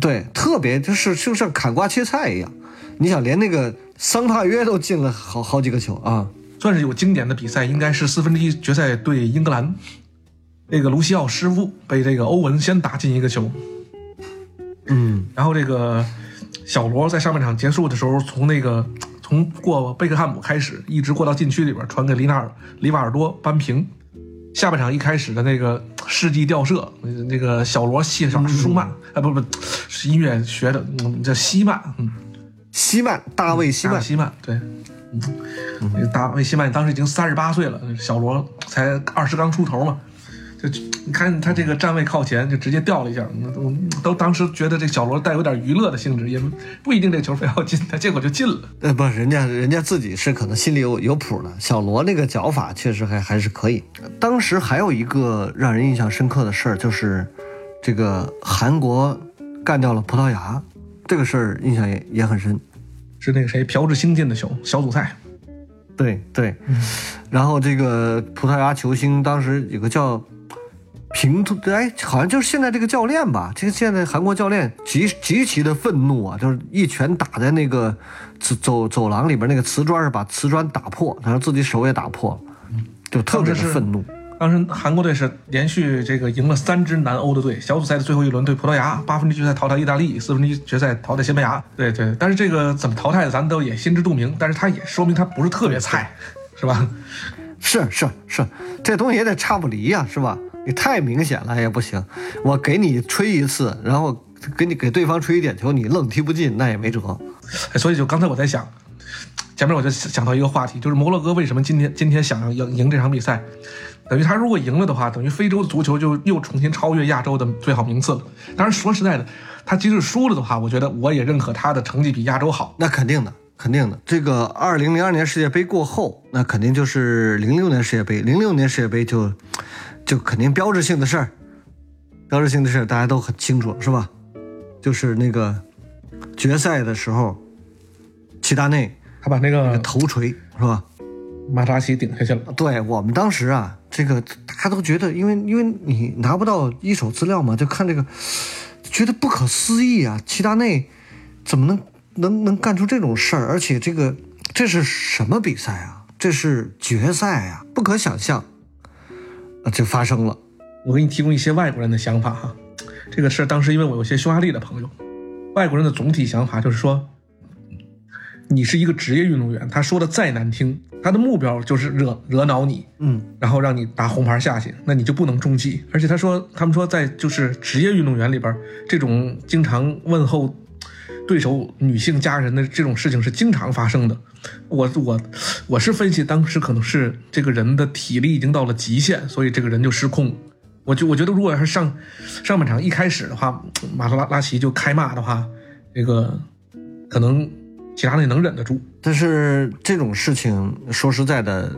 对，特别就是就像砍瓜切菜一样。你想，连那个桑帕约都进了好好几个球啊！算是有经典的比赛，应该是四分之一决赛对英格兰，那个卢西奥失误被这个欧文先打进一个球，嗯，然后这个小罗在上半场结束的时候，从那个从过贝克汉姆开始，一直过到禁区里边，传给里纳尔里瓦尔多扳平。下半场一开始的那个世纪吊射，那个小罗谢上舒曼，啊不不，是音乐学的，嗯，叫希曼，嗯，希曼，大卫希曼，希曼，对，嗯，大卫希曼当时已经三十八岁了，小罗才二十刚出头嘛，就你看他这个站位靠前，就直接掉了一下，我都当时觉得这小罗带有点娱乐的性质，也不一定这球非要进，他结果就进了。呃，不，人家人家自己是可能心里有有谱的。小罗那个脚法确实还还是可以。当时还有一个让人印象深刻的事儿，就是这个韩国干掉了葡萄牙，这个事儿印象也也很深。是那个谁朴智星进的球，小组赛。对对，然后这个葡萄牙球星当时有个叫平突，哎，好像就是现在这个教练吧，这个现在韩国教练极极其的愤怒啊，就是一拳打在那个走走走廊里边那个瓷砖上，把瓷砖打破，然后自己手也打破了，就特别的愤怒。当时韩国队是连续这个赢了三支南欧的队，小组赛的最后一轮对葡萄牙，八分之一决赛淘汰意大利，四分之一决赛淘汰西班牙。对对，但是这个怎么淘汰的，咱都也心知肚明。但是他也说明他不是特别菜，是吧？是是是，这东西也得差不离呀、是吧？你太明显了也不行。我给你吹一次，然后给你给对方吹一点球，你愣踢不进，那也没辙。哎所以就刚才我在想，前面我就想到一个话题，就是摩洛哥为什么今天今天想要赢赢这场比赛？等于他如果赢了的话，等于非洲足球就又重新超越亚洲的最好名次了。当然说实在的，他即使输了的话，我觉得我也认可他的成绩比亚洲好。那肯定的，肯定的。这个二零零二年世界杯过后，那肯定就是零六年世界杯。零六年世界杯就就肯定标志性的事儿，标志性的事儿大家都很清楚，是吧？就是那个决赛的时候，齐达内他把那个头锤是吧？马扎奇顶下去了。对我们当时啊，这个大家都觉得，因为因为你拿不到一手资料嘛，就看这个，觉得不可思议啊！齐达内怎么能能能干出这种事儿？而且这个这是什么比赛啊？这是决赛啊，不可想象啊，就发生了。我给你提供一些外国人的想法哈，这个事儿当时因为我有些匈牙利的朋友，外国人的总体想法就是说，你是一个职业运动员，他说的再难听，他的目标就是惹惹恼你，嗯，然后让你打红牌下去，那你就不能中计。而且他说，他们说在就是职业运动员里边，这种经常问候对手女性家人的这种事情是经常发生的。我我我是分析，当时可能是这个人的体力已经到了极限，所以这个人就失控。我就我觉得，如果要是上上半场一开始的话，马特拉拉齐就开骂的话，这个可能其他人能忍得住。但是这种事情说实在的，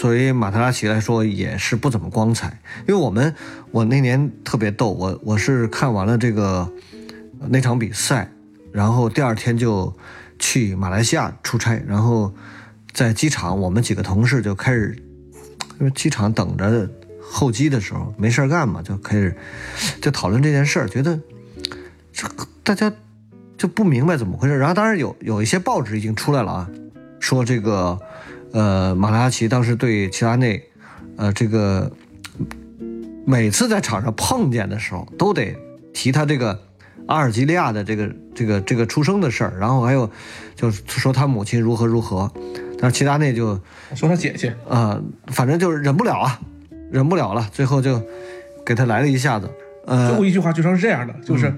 作为马特拉齐来说也是不怎么光彩。因为我们我那年特别逗，我我是看完了这个那场比赛，然后第二天就去马来西亚出差，然后在机场我们几个同事就开始，因为机场等着候机的时候没事干嘛，就开始就讨论这件事儿，觉得这大家。就不明白怎么回事，然后当然有有一些报纸已经出来了啊，说这个，呃，马拉奇当时对齐达内，呃，这个每次在场上碰见的时候，都得提他这个阿尔及利亚的这个这个这个出生的事儿，然后还有就是说他母亲如何如何，但是齐达内就说他姐姐啊，反正就是忍不了啊，忍不了了，最后就给他来了一下子。呃，最后一句话据说是这样的，就是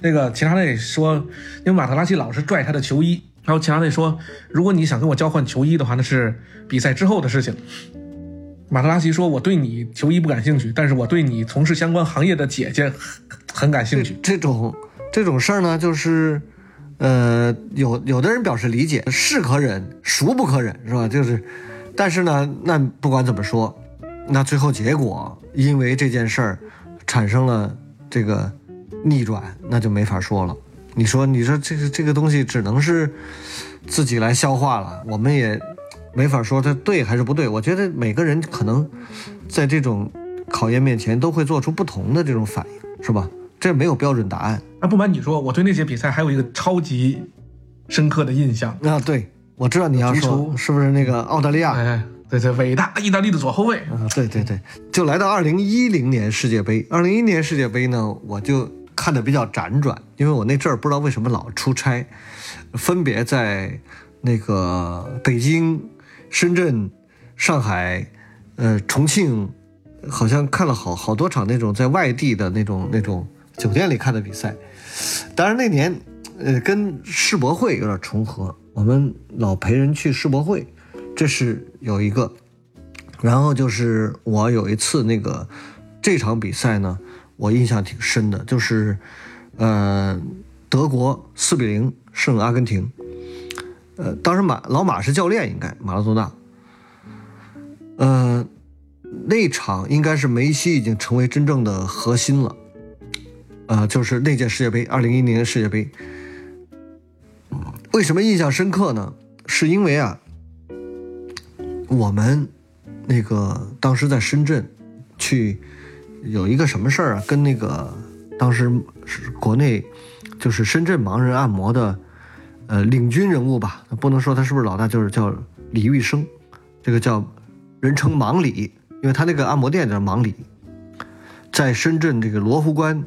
那个齐达内说，因为马特拉齐老是拽他的球衣，然后齐达内说，如果你想跟我交换球衣的话，那是比赛之后的事情。马特拉齐说，我对你球衣不感兴趣，但是我对你从事相关行业的姐姐很很感兴趣。这种这种事儿呢，就是，呃，有有的人表示理解，是可忍，孰不可忍，是吧？就是，但是呢，那不管怎么说，那最后结果因为这件事儿。产生了这个逆转，那就没法说了。你说，你说这个这个东西只能是自己来消化了，我们也没法说他对还是不对。我觉得每个人可能在这种考验面前都会做出不同的这种反应，是吧？这没有标准答案。那不瞒你说，我对那些比赛还有一个超级深刻的印象啊！对，我知道你要说是不是那个澳大利亚？哎。对对，伟大意大利的左后卫啊！对对对，就来到二零一零年世界杯。二零一零年世界杯呢，我就看的比较辗转，因为我那阵儿不知道为什么老出差，分别在那个北京、深圳、上海、呃重庆，好像看了好好多场那种在外地的那种那种酒店里看的比赛。当然那年，呃，跟世博会有点重合，我们老陪人去世博会。这是有一个，然后就是我有一次那个这场比赛呢，我印象挺深的，就是呃德国四比零胜阿根廷，呃当时马老马是教练，应该马拉多纳，呃那场应该是梅西已经成为真正的核心了，呃就是那届世界杯二零一零年世界杯，为什么印象深刻呢？是因为啊。我们那个当时在深圳去有一个什么事儿啊？跟那个当时是国内就是深圳盲人按摩的呃领军人物吧，不能说他是不是老大，就是叫李玉生，这个叫人称盲李，因为他那个按摩店叫盲李，在深圳这个罗湖关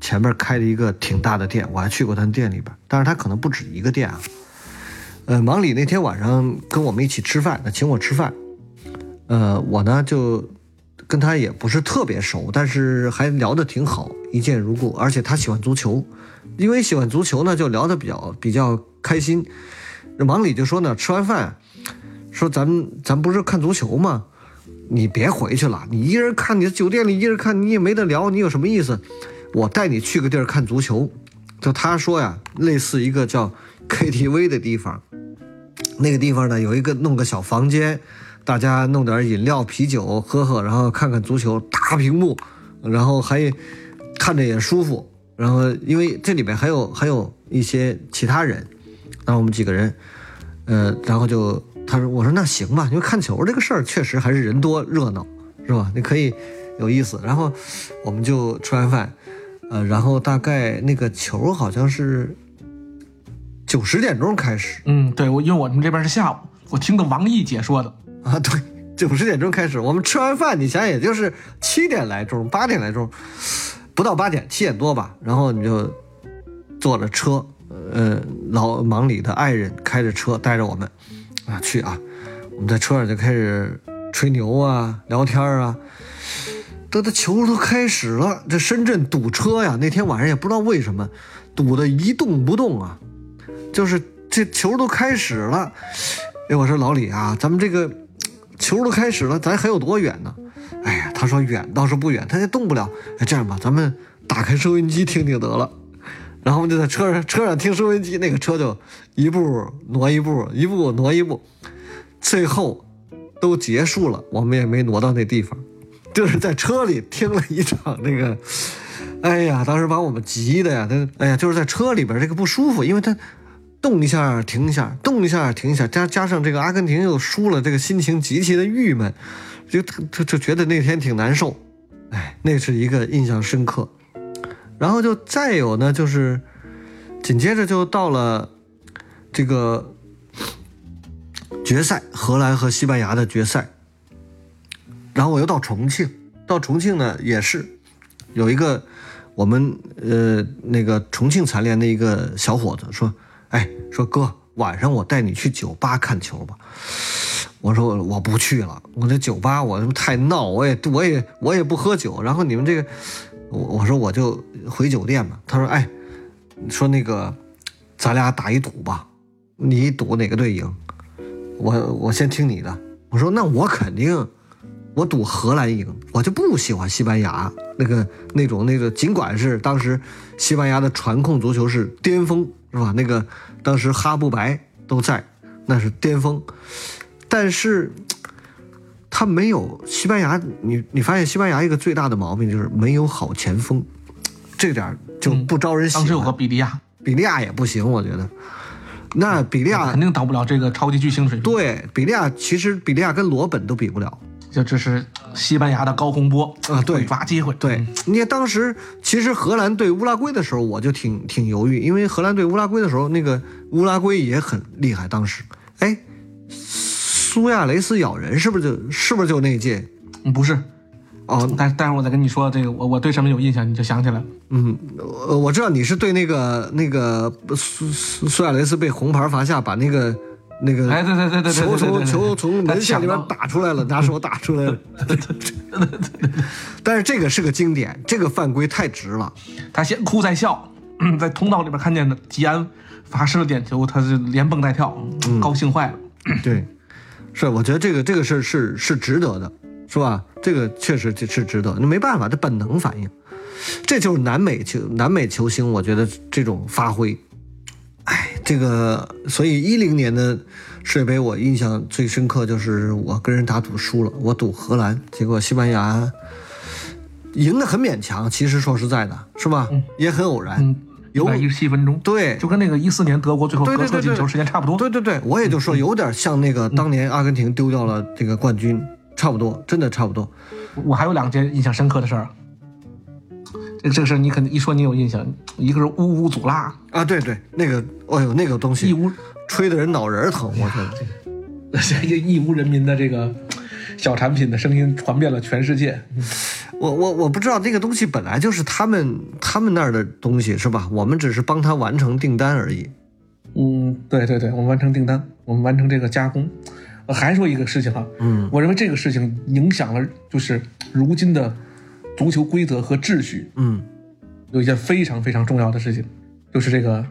前面开了一个挺大的店，我还去过他店里边，但是他可能不止一个店啊。呃，盲李那天晚上跟我们一起吃饭，他请我吃饭。呃，我呢就跟他也不是特别熟，但是还聊得挺好，一见如故。而且他喜欢足球，因为喜欢足球呢，就聊得比较比较开心。盲李就说呢，吃完饭说咱们咱不是看足球吗？你别回去了，你一人看你的酒店里一人看，你也没得聊，你有什么意思？我带你去个地儿看足球。就他说呀，类似一个叫 KTV 的地方，那个地方呢有一个弄个小房间，大家弄点饮料、啤酒喝喝，然后看看足球，大屏幕，然后还看着也舒服。然后因为这里面还有还有一些其他人，然后我们几个人，呃，然后就他说我说那行吧，因为看球这个事儿确实还是人多热闹，是吧？你可以有意思。然后我们就吃完饭。呃，然后大概那个球好像是九十点钟开始。嗯，对，我因为我们这边是下午，我听的王毅解说的啊，对，九十点钟开始。我们吃完饭，你想也就是七点来钟，八点来钟，不到八点，七点多吧。然后你就坐着车，呃，老忙里的爱人开着车带着我们啊去啊。我们在车上就开始吹牛啊，聊天啊。这的球都开始了，这深圳堵车呀！那天晚上也不知道为什么，堵得一动不动啊。就是这球都开始了，哎，我说老李啊，咱们这个球都开始了，咱还有多远呢？哎呀，他说远倒是不远，他也动不了。哎，这样吧，咱们打开收音机听听得了。然后我们就在车上车上听收音机，那个车就一步挪一步，一步挪一步，最后都结束了，我们也没挪到那地方。就是在车里听了一场那个，哎呀，当时把我们急的呀，他哎呀，就是在车里边这个不舒服，因为他动一下停一下，动一下停一下，加加上这个阿根廷又输了，这个心情极其的郁闷，就就就觉得那天挺难受，哎，那是一个印象深刻。然后就再有呢，就是紧接着就到了这个决赛，荷兰和西班牙的决赛。然后我又到重庆，到重庆呢也是有一个我们呃那个重庆残联的一个小伙子说，哎，说哥，晚上我带你去酒吧看球吧。我说我不去了，我这酒吧我太闹，我也我也我也不喝酒。然后你们这个，我我说我就回酒店吧。他说，哎，说那个咱俩打一赌吧，你赌哪个队赢，我我先听你的。我说那我肯定。我赌荷兰赢，我就不喜欢西班牙那个那种那个，尽管是当时西班牙的传控足球是巅峰，是吧？那个当时哈布白都在，那是巅峰，但是他没有西班牙。你你发现西班牙一个最大的毛病就是没有好前锋，这点就不招人喜欢。当时有个比利亚，比利亚也不行，我觉得。那比利亚肯定到不了这个超级巨星水平。对，比利亚其实比利亚跟罗本都比不了。就这是西班牙的高洪波啊，对，抓机会。对，你看当时其实荷兰对乌拉圭的时候，我就挺挺犹豫，因为荷兰对乌拉圭的时候，那个乌拉圭也很厉害。当时，哎，苏亚雷斯咬人是不是就是不是就那届？嗯，不是。哦，但但是我再跟你说这个，我我对什么有印象，你就想起来了。嗯，我知道你是对那个那个苏苏苏亚雷斯被红牌罚下，把那个。那个哎，对对对对对，球从球从门线里面打出来了，[LAUGHS] 拿手打出来了。[LAUGHS] 但是这个是个经典，这个犯规太值了。他先哭再笑，在通道里边看见的吉安罚失了点球，他是连蹦带跳，高兴坏了。[LAUGHS] 对，是，我觉得这个这个事是是值得的，是吧？这个确实是值得，那没办法，这本能反应，这就是南美球南美球星，我觉得这种发挥。哎，这个，所以一零年的世界杯，我印象最深刻就是我跟人打赌输了，我赌荷兰，结果西班牙赢得很勉强。其实说实在的，是吧？也很偶然，一百一十七分钟，对，就跟那个一四年德国最后隔射进球时间差不多。对对对，我也就说有点像那个当年阿根廷丢掉了这个冠军，差不多，真的差不多。我还有两件印象深刻的事儿。这个这个事儿你肯定一说你有印象，一个是乌乌祖拉啊，对对，那个，哎呦，那个东西，义乌吹的人脑仁疼，我天，[LAUGHS] 这个义乌人民的这个小产品的声音传遍了全世界。我我我不知道那个东西本来就是他们他们那儿的东西是吧？我们只是帮他完成订单而已。嗯，对对对，我们完成订单，我们完成这个加工。还说一个事情哈，嗯，我认为这个事情影响了就是如今的。足球规则和秩序，嗯，有一件非常非常重要的事情，就是这个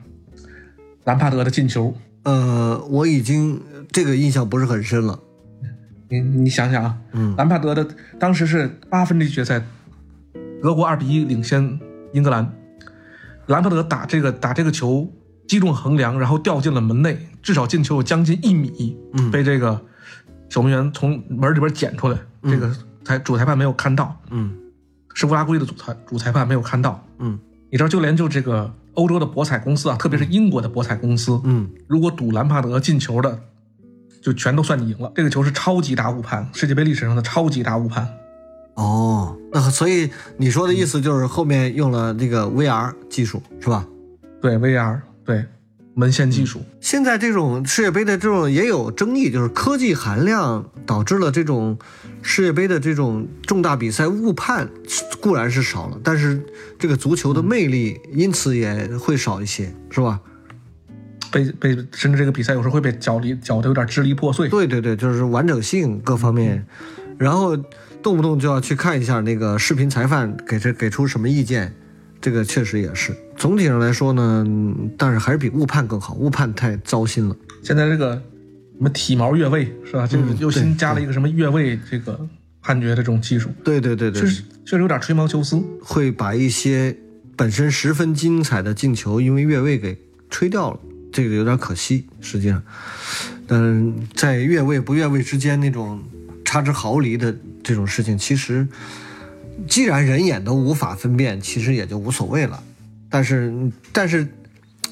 兰帕德的进球。呃，我已经这个印象不是很深了。你你想想啊，嗯。兰帕德的当时是八分之一决赛，德国二比一领先英格兰，兰帕德打这个打这个球击中横梁，然后掉进了门内，至少进球有将近一米，嗯。被这个守门员从门里边捡出来，这个裁主裁判没有看到，嗯。是乌拉圭的主裁主裁判没有看到。嗯。你知道，就连就这个欧洲的博彩公司啊，特别是英国的博彩公司，嗯，如果赌兰帕德进球的，就全都算你赢了。这个球是超级大误判，世界杯历史上的超级大误判。哦，那所以你说的意思就是后面用了这个 VR 技术是吧？对 VR，对门线技术，现在这种世界杯的这种也有争议，就是科技含量导致了这种世界杯的这种重大比赛误判固然是少了，但是这个足球的魅力因此也会少一些，是吧？被被甚至这个比赛有时候会被搅离搅得有点支离破碎。对对对，就是完整性各方面，然后动不动就要去看一下那个视频裁判给这给出什么意见，这个确实也是。总体上来说呢，嗯但是还是比误判更好，误判太糟心了。现在这个什么体毛越位是吧？这个嗯又新加了一个什么越位这个判决的这种技术，对对对对确，实确实有点吹毛求疵。会把一些本身十分精彩的进球因为越位给吹掉了，这个有点可惜。实际上，嗯，在越位不越位之间那种差之毫厘的这种事情，其实既然人眼都无法分辨，其实也就无所谓了。但是，但是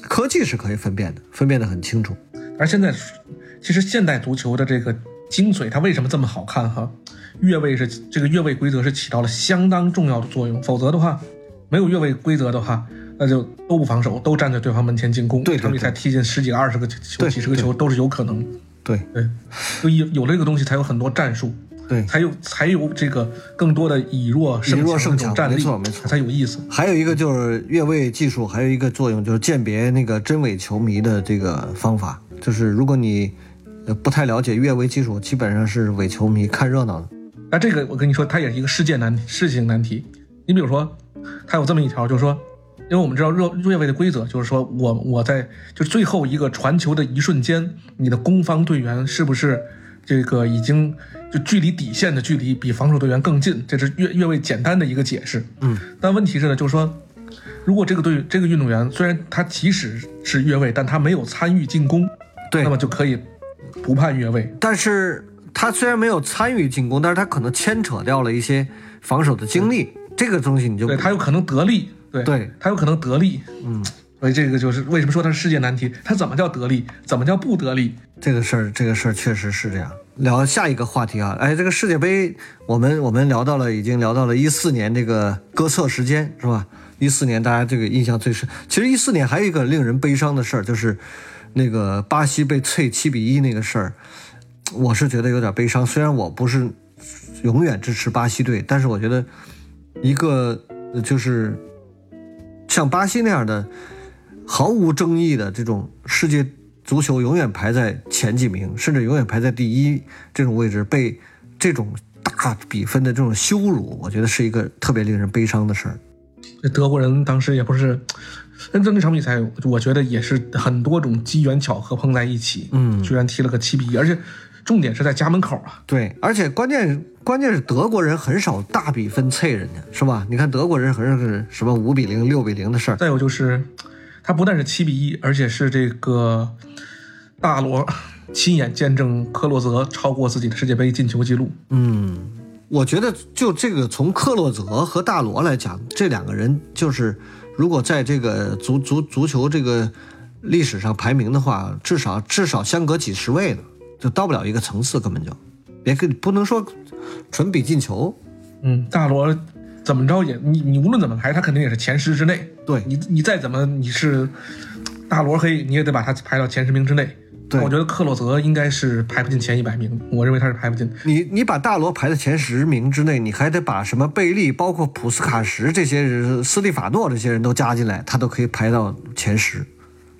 科技是可以分辨的，分辨得很清楚。而现在，其实现代足球的这个精髓，它为什么这么好看哈？越位是这个越位规则是起到了相当重要的作用，否则的话，没有越位规则的话，那就都不防守，都站在对方门前进攻，对场比赛踢进十几个、二十个球、对几十个球都是有可能。对对，就有有了这个东西，才有很多战术，对，才有才有这个更多的以弱胜弱胜强战力，没错没错才有意思。还有一个就是越位技术，还有一个作用就是鉴别那个真伪球迷的这个方法。就是如果你呃不太了解越位技术，基本上是伪球迷看热闹的。那这个我跟你说，它也是一个世界难题，世界性难题。你比如说，它有这么一条，就是说，因为我们知道越越位的规则，就是说我我在就最后一个传球的一瞬间，你的攻方队员是不是这个已经就距离底线的距离比防守队员更近？这是越越位简单的一个解释。嗯，但问题是呢，就是说，如果这个队这个运动员虽然他即使是越位，但他没有参与进攻，对那么就可以不判越位。但是他虽然没有参与进攻，但是他可能牵扯掉了一些防守的精力，这个东西你就对他有可能得利，对对他有可能得利，嗯，所以这个就是为什么说它是世界难题，它怎么叫得利，怎么叫不得利？这个事儿，这个事儿确实是这样。聊下一个话题啊，哎，这个世界杯，我们我们聊到了，已经聊到了一四年这个哥测时间是吧？一四年大家这个印象最深。其实一四年还有一个令人悲伤的事儿，就是那个巴西被脆七比一那个事儿，我是觉得有点悲伤。虽然我不是永远支持巴西队，但是我觉得一个呃就是像巴西那样的毫无争议的这种世界足球永远排在前几名，甚至永远排在第一这种位置，被这种大比分的这种羞辱，我觉得是一个特别令人悲伤的事儿。这德国人当时也不是，那这那场比赛，我觉得也是很多种机缘巧合碰在一起，嗯居然踢了个七比一，而且重点是在家门口啊，对，而且关键关键是德国人很少大比分脆人家，是吧？你看德国人很少是什么五比零、六比零的事儿。再有就是，他不但是七比一，而且是这个大罗亲眼见证克洛泽超过自己的世界杯进球记录。嗯，我觉得就这个从克洛泽和大罗来讲，这两个人就是如果在这个足足足球这个历史上排名的话，至少至少相隔几十位呢，就到不了一个层次，根本就别跟不能说纯比进球。嗯，大罗怎么着也你你无论怎么排，他肯定也是前十之内。对你你再怎么你是大罗黑，你也得把他排到前十名之内。对我觉得克洛泽应该是排不进前一百名，我认为他是排不进。你你把大罗排在前十名之内，你还得把什么贝利、包括普斯卡什这些人、斯蒂法诺这些人都加进来，他都可以排到前十，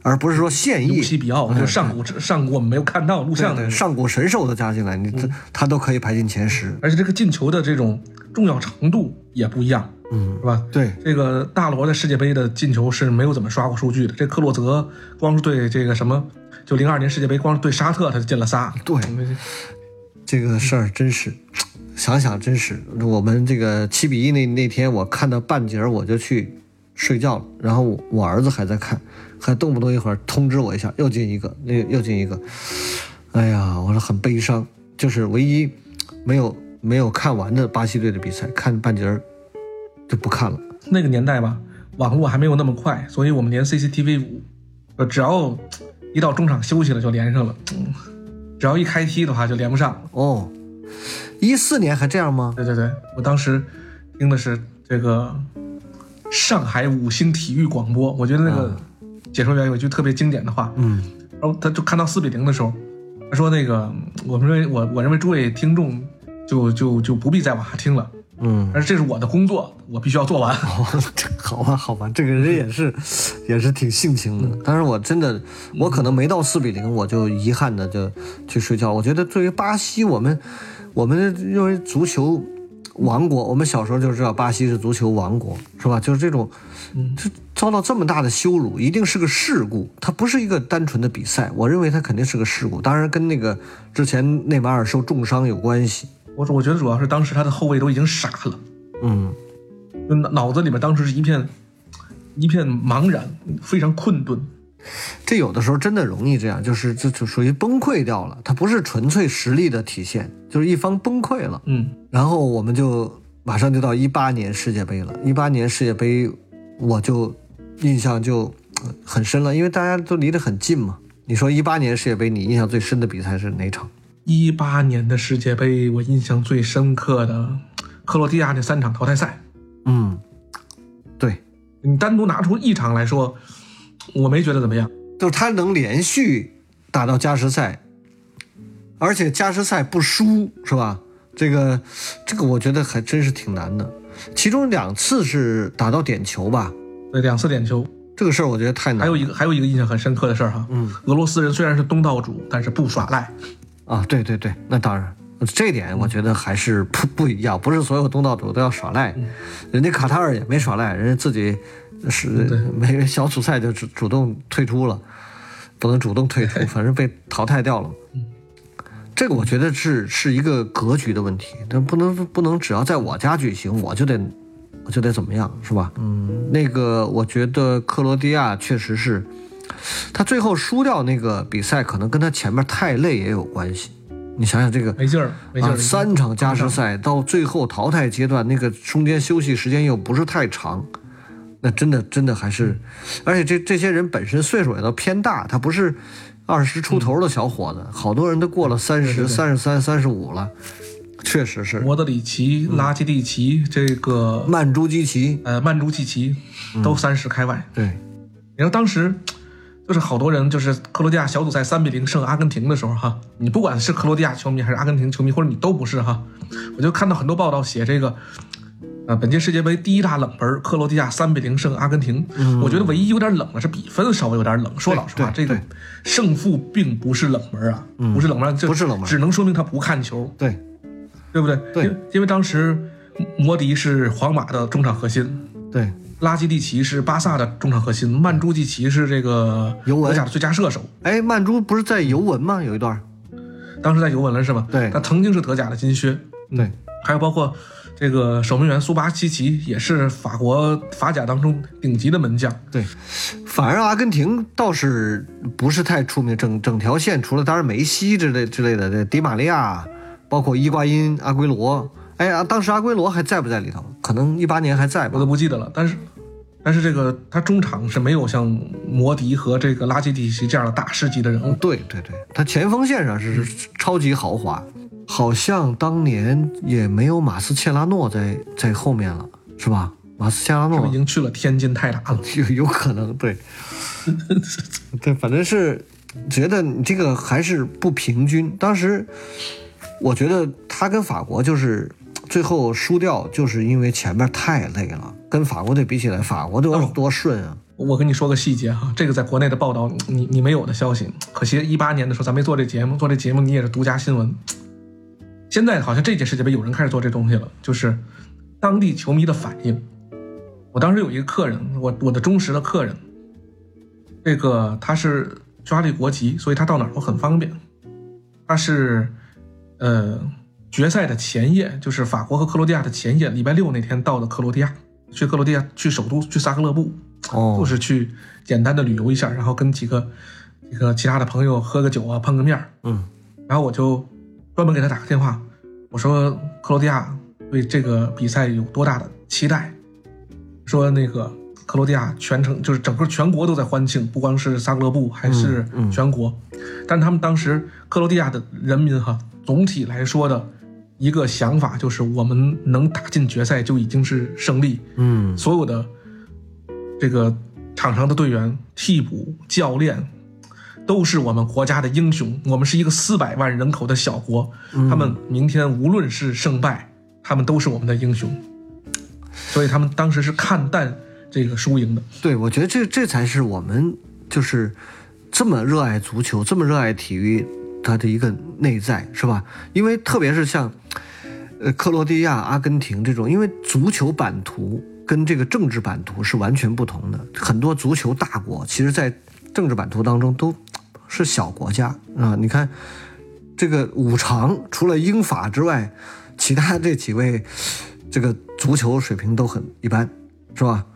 而不是说现役尤西比奥就上古上古我们没有看到录像的上古神兽都加进来，你这他都可以排进前十。而且这个进球的这种重要程度也不一样，嗯，是吧？对，这个大罗在世界杯的进球是没有怎么刷过数据的。这克洛泽光是对这个什么，就零二年世界杯光是对沙特他就进了仨。对嗯这个事儿真是，想想真是。我们这个七比一那那天，我看到半截儿我就去睡觉了，然后我我儿子还在看，还动不动一会儿通知我一下，又进一个，那又进一个。哎呀，我说很悲伤，就是唯一没有没有看完的巴西队的比赛，看半截儿就不看了。那个年代吧，网络还没有那么快，所以我们连 CCTV 五，呃，只要一到中场休息了就连上了，嗯，只要一开踢的话就连不上。哦，一四年还这样吗？对对对，我当时听的是这个上海五星体育广播，我觉得那个解说员有一句特别经典的话，嗯然后他就看到四比零的时候，他说那个我们认为我我认为诸位听众就就就不必再往下听了，嗯。但是这是我的工作，我必须要做完。[LAUGHS] 好吧，好吧，这个人也是，也是挺性情的。但是我真的，我可能没到四比零，我就遗憾的就去睡觉。我觉得对于巴西，我们我们认为足球王国，我们小时候就知道巴西是足球王国，是吧？就是这种，就遭到这么大的羞辱，一定是个事故，它不是一个单纯的比赛。我认为它肯定是个事故，当然跟那个之前内马尔受重伤有关系。我说我觉得主要是当时他的后卫都已经傻了，嗯，脑子里面当时是一片一片茫然，非常困顿。这有的时候真的容易这样，就是就就属于崩溃掉了，它不是纯粹实力的体现，就是一方崩溃了。嗯，然后我们就马上就到一八年世界杯了，一八年世界杯我就印象就呃很深了，因为大家都离得很近嘛。你说一八年世界杯，你印象最深的比赛是哪场？一八年的世界杯，我印象最深刻的克罗地亚那三场淘汰赛，嗯，对，你单独拿出一场来说，我没觉得怎么样。就是他能连续打到加时赛，而且加时赛不输，是吧？这个这个我觉得还真是挺难的。其中两次是打到点球吧，对，两次点球，这个事儿我觉得太难。还有一个还有一个印象很深刻的事儿哈，嗯，俄罗斯人虽然是东道主，但是不耍赖。啊，对对对，那当然，这点我觉得还是不不一样，不是所有东道主都要耍赖，人家卡塔尔也没耍赖，人家自己是没小组赛就主主动退出了，不能主动退出，反正被淘汰掉了。这个我觉得是是一个格局的问题，但不能不能只要在我家举行，我就得我就得怎么样，是吧？嗯，那个我觉得克罗地亚确实是。他最后输掉那个比赛，可能跟他前面太累也有关系。你想想这个没劲儿，没劲儿。啊，三场加时赛到最后淘汰阶段，那个中间休息时间又不是太长，那真的真的还是，而且这这些人本身岁数也都偏大，他不是二十出头的小伙子，好多人都过了三十、三十三、三十五了，确实是。莫德里奇、拉基蒂奇，这个曼朱基奇，呃曼朱基奇都三十开外。对，你说当时就是好多人，就是克罗地亚小组赛三比零胜阿根廷的时候哈，你不管是克罗地亚球迷还是阿根廷球迷，或者你都不是哈，我就看到很多报道写这个，呃，本届世界杯第一大冷门，克罗地亚三比零胜阿根廷。我觉得唯一有点冷的是比分稍微有点冷。说老实话，这个胜负并不是冷门啊，不是冷门，这不是冷门只能说明他不看球，对对不对？对因为因为当时摩迪是皇马的中场核心，对，拉基蒂奇是巴萨的中场核心，曼朱基奇是这个尤文德甲的最佳射手，哎，曼朱不是在尤文吗？有一段，当时在尤文了是吧？对他曾经是德甲的金靴，对，还有包括这个守门员苏巴西奇也是法国法甲当中顶级的门将。对，反而阿根廷倒是不是太出名，整整条线除了当然梅西之类之类的，这迪玛利亚，包括伊瓜因、阿圭罗，哎呀，当时阿圭罗还在不在里头？可能一八年还在吧我都。不记得了，但是，但是这个他中场是没有像摩迪和这个拉基蒂奇这样的大师级的人物。对对对，他前锋线上是超级豪华，好像当年也没有马斯切拉诺在在后面了，是吧？马斯切拉诺已经去了天津泰达了？[LAUGHS] 有有可能，对，[LAUGHS] 对，反正是觉得你这个还是不平均。当时我觉得他跟法国就是最后输掉，就是因为前面太累了。跟法国队比起来，法国多、哦多顺啊！我跟你说个细节哈，这个在国内的报道你你没有的消息，可惜一八年的时候咱没做这节目，做这节目你也是独家新闻。现在好像这届世界杯有人开始做这东西了，就是当地球迷的反应。我当时有一个客人，我我的忠实的客人，这个他是匈牙利国籍，所以他到哪儿都很方便。他是呃，决赛的前夜，就是法国和克罗地亚的前夜，礼拜六那天到的克罗地亚，去克罗地亚，去首都，去萨格勒布，哦就是去简单的旅游一下，然后跟几个这个其他的朋友喝个酒啊，碰个面儿嗯然后我就专门给他打个电话，我说克罗地亚对这个比赛有多大的期待？说那个克罗地亚全程就是整个全国都在欢庆，不光是萨格勒布，还是嗯嗯全国。但他们当时克罗地亚的人民哈，总体来说的一个想法就是，我们能打进决赛就已经是胜利。嗯所有的这个场上的队员、替补、教练，都是我们国家的英雄。我们是一个四百万人口的小国，他们明天无论是胜败，他们都是我们的英雄。所以他们当时是看淡这个输赢的。对，我觉得这这才是我们就是这么热爱足球、这么热爱体育它的一个内在，是吧？因为特别是像呃克罗地亚、阿根廷这种，因为足球版图跟这个政治版图是完全不同的。很多足球大国，其实在政治版图当中都是小国家啊。你看这个五常，除了英法之外，其他这几位这个足球水平都很一般，是吧？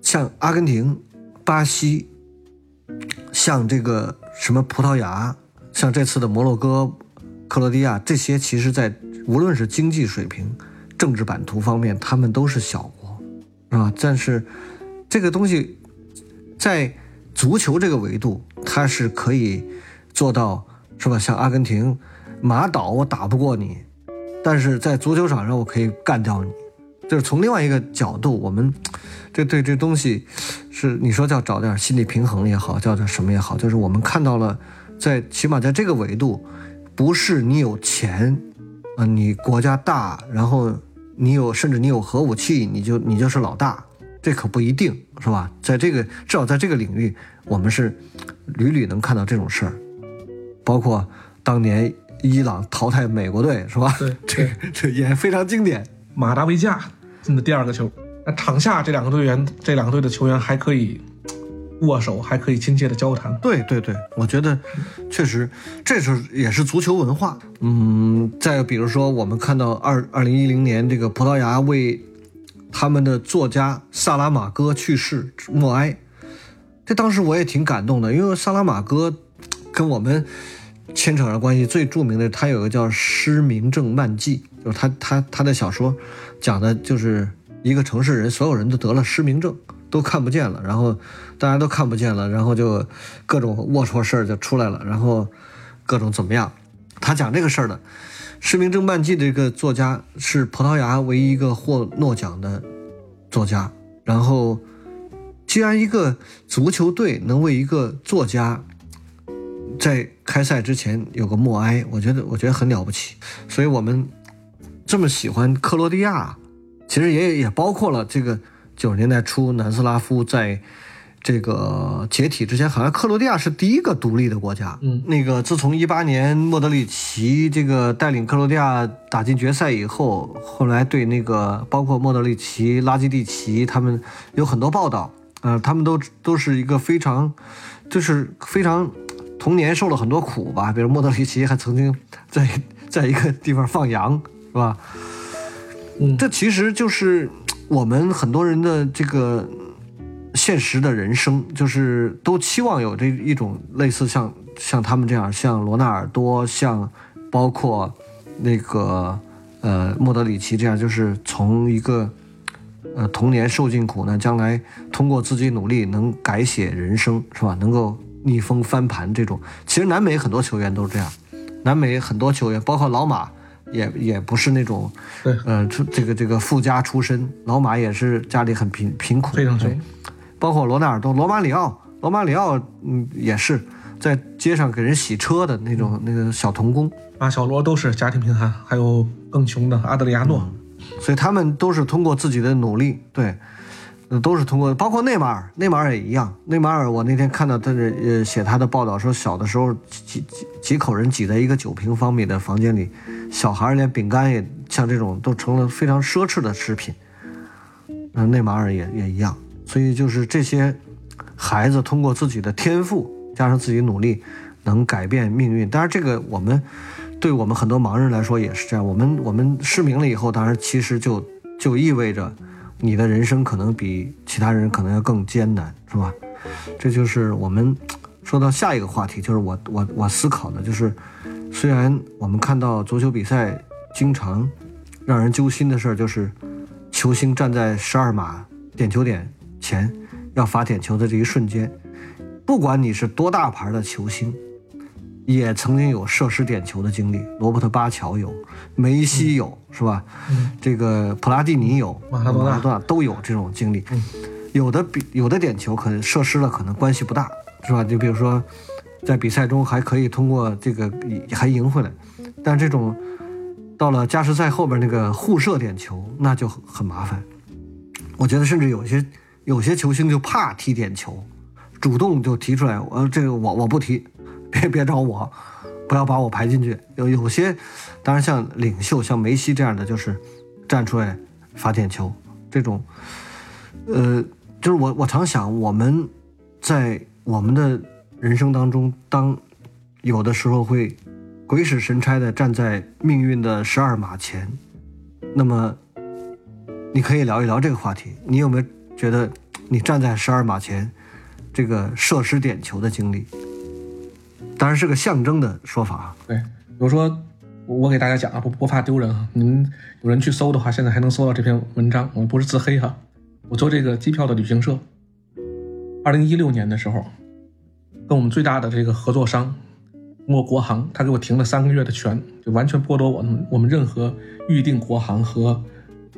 像阿根廷、巴西，像这个什么葡萄牙，像这次的摩洛哥、克罗地亚，这些其实在无论是经济水平、政治版图方面，他们都是小国，是吧？但是这个东西在足球这个维度，他是可以做到，是吧？像阿根廷、马岛，我打不过你，但是在足球场上我可以干掉你。就是从另外一个角度，我们这对这东西是你说叫找点心理平衡也好，叫做什么也好，就是我们看到了，在起码在这个维度，不是你有钱啊、你国家大，然后你有甚至你有核武器，你就你就是老大，这可不一定是吧？在这个至少在这个领域，我们是屡屡能看到这种事儿，包括当年伊朗淘汰美国队是吧？对这这也非常经典。马达维加进的第二个球，那场下这两个队员，这两个队的球员还可以握手，还可以亲切的交谈。对对对，我觉得确实这是也是足球文化。嗯，再比如说，我们看到二二零一零年这个葡萄牙为他们的作家萨拉马戈去世默哀，这当时我也挺感动的，因为萨拉马戈跟我们牵扯上关系最著名的，他有个叫《失明症漫记》，就是他他他的小说讲的就是一个城市人，所有人都得了失明症，都看不见了，然后大家都看不见了，然后就各种龌龊事儿就出来了，然后各种怎么样？他讲这个事儿的，《失明症漫记》这个作家是葡萄牙唯一一个获诺奖的作家，然后既然一个足球队能为一个作家在开赛之前有个默哀，我觉得我觉得很了不起。所以我们这么喜欢克罗地亚，其实也也包括了这个九十年代初南斯拉夫在这个解体之前，好像克罗地亚是第一个独立的国家。嗯那个自从一八年莫德里奇这个带领克罗地亚打进决赛以后，后来对那个包括莫德里奇、拉基蒂奇他们有很多报道，呃，他们都都是一个非常就是非常童年受了很多苦吧，比如莫德里奇还曾经在 [LAUGHS] 在一个地方放羊，是吧？嗯这其实就是我们很多人的这个现实的人生，就是都期望有这一种类似像像他们这样，像罗纳尔多，像包括那个呃莫德里奇这样，就是从一个呃童年受尽苦难，将来通过自己努力能改写人生，是吧？能够逆风翻盘这种。其实南美很多球员都是这样，南美很多球员，包括老马。也也不是那种，对呃，出这个这个富家出身，老马也是家里很贫贫苦，非常穷。包括罗纳尔多、罗马里奥，罗马里奥，嗯，也是在街上给人洗车的那种、那个小童工，啊小罗都是家庭贫寒，还有更穷的阿德里亚诺。所以他们都是通过自己的努力，对，呃都是通过，包括内马尔，内马尔也一样。内马尔，我那天看到他的呃写他的报道说，小的时候几几几口人挤在一个九平方米的房间里，小孩连饼干也像这种都成了非常奢侈的食品。嗯、内马尔也也一样，所以就是这些孩子通过自己的天赋加上自己努力，能改变命运。当然，这个我们对我们很多盲人来说也是这样。我们我们失明了以后，当然其实就就意味着你的人生可能比其他人可能要更艰难，是吧？这就是我们说到下一个话题，就是我我我思考的，就是虽然我们看到足球比赛经常让人揪心的事儿，就是球星站在十二码点球点前要罚点球的这一瞬间，不管你是多大牌的球星。也曾经有射失点球的经历，罗伯特巴乔有，梅西有，是吧？这个普拉蒂尼有，马拉多纳纳都有这种经历。有的比有的点球可能射失了，可能关系不大，是吧？就比如说，在比赛中还可以通过这个还赢回来，但这种到了加时赛后边那个互射点球，那就很麻烦。我觉得甚至有些有些球星就怕踢点球，主动就提出来，呃，这个我我不踢。[LAUGHS] 别别找我，不要把我排进去。有有些，当然像领袖像梅西这样的，就是站出来罚点球这种。呃，就是我我常想，我们在我们的人生当中，当有的时候会鬼使神差的站在命运的十二码前，那么你可以聊一聊这个话题。你有没有觉得你站在十二码前，这个射失点球的经历？当然是个象征的说法。对，比如说我给大家讲啊，不不怕丢人啊。你们有人去搜的话，现在还能搜到这篇文章。我们不是自黑哈，我做这个机票的旅行社。二零一六年的时候，跟我们最大的这个合作商，莫国航，他给我停了三个月的权，就完全剥夺我们我们任何预定国航和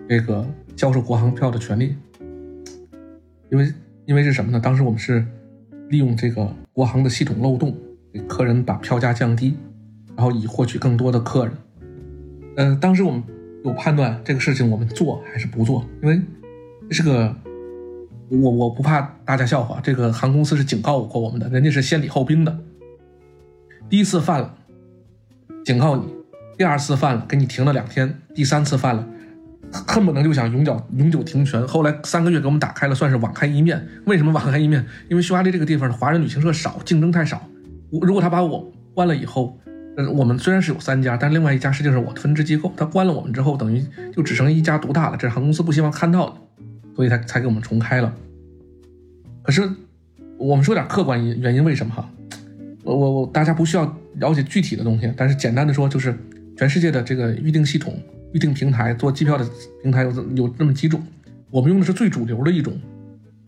这个销售国航票的权利。因为因为是什么呢？当时我们是利用这个国航的系统漏洞。给客人把票价降低，然后以获取更多的客人。嗯，当时我们有判断这个事情我们做还是不做，因为这是个我我不怕大家笑话，这个航空公司是警告过我们的，人家是先礼后兵的。第一次犯了，警告你；第二次犯了，给你停了两天；第三次犯了，恨不能就想永久永久停权。后来三个月给我们打开了，算是网开一面。为什么网开一面？因为匈牙利这个地方的华人旅行社少，竞争太少。如果他把我关了以后，呃，我们虽然是有三家，但另外一家实际上是我的分支机构。他关了我们之后，等于就只剩一家独大了。这是航空公司不希望看到的，所以他才给我们重开了。可是我们说点客观原因，为什么哈？我我我，大家不需要了解具体的东西，但是简单的说，就是全世界的这个预订系统、预订平台、做机票的平台有有这么几种，我们用的是最主流的一种，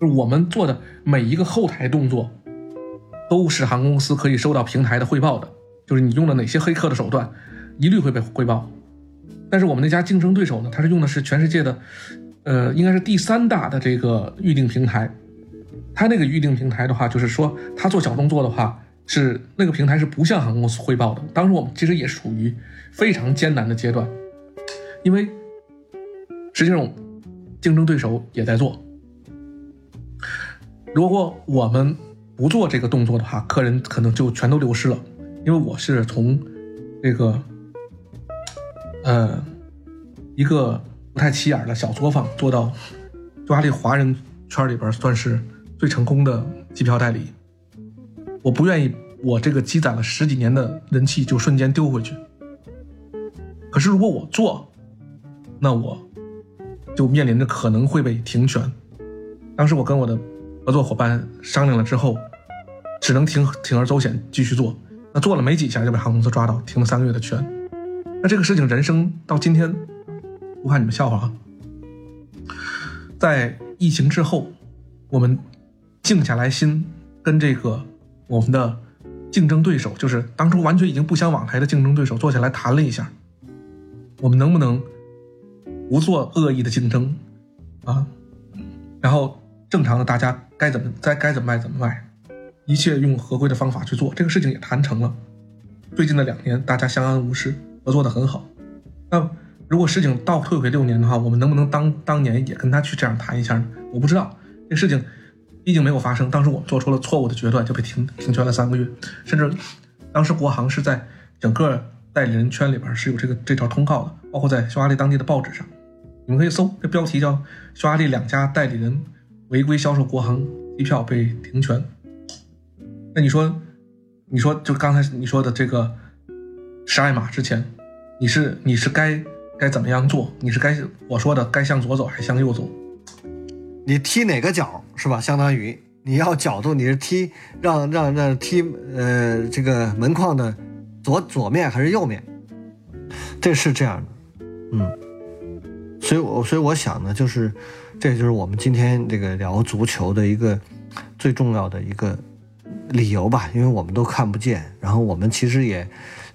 就是我们做的每一个后台动作。都是航空公司可以收到平台的汇报的，就是你用了哪些黑客的手段，一律会被汇报。但是我们那家竞争对手呢，他是用的是全世界的，呃，应该是第三大的这个预订平台。他那个预订平台的话，就是说他做小动作的话，是那个平台是不向航空公司汇报的。当时我们其实也是处于非常艰难的阶段，因为实际上竞争对手也在做。如果我们不做这个动作的话，客人可能就全都流失了。因为我是从这个呃一个不太起眼的小作坊做到匈牙利华人圈里边算是最成功的机票代理。我不愿意我这个积攒了十几年的人气就瞬间丢回去。可是如果我做，那我就面临着可能会被停权。当时我跟我的。合作伙伴商量了之后，只能铤铤而走险继续做。那做了没几下就被航空公司抓到，停了三个月的权。那这个事情人生到今天，不怕你们笑话啊。在疫情之后，我们静下来心，跟这个我们的竞争对手，就是当初完全已经不相往来的竞争对手，坐下来谈了一下，我们能不能不做恶意的竞争啊？然后。正常的，大家该怎么该该怎么卖怎么卖，一切用合规的方法去做，这个事情也谈成了。最近的两年，大家相安无事，合作的很好。那如果事情倒退回六年的话，我们能不能当当年也跟他去这样谈一下呢？我不知道，这事情毕竟没有发生。当时我们做出了错误的决断，就被停停权了三个月，甚至当时国航是在整个代理人圈里边是有这个这条通告的，包括在匈牙利当地的报纸上，你们可以搜，这标题叫“匈牙利两家代理人”。违规销售国航机票被停权，那你说，你说就刚才你说的这个，十二码之前，你是你是该该怎么样做？你是该我说的该向左走还是向右走？你踢哪个角是吧？相当于你要角度，你是踢让让让踢呃这个门框的左左面还是右面？这是这样的，嗯，所以我所以我想呢，就是这就是我们今天这个聊足球的一个最重要的一个理由吧，因为我们都看不见，然后我们其实也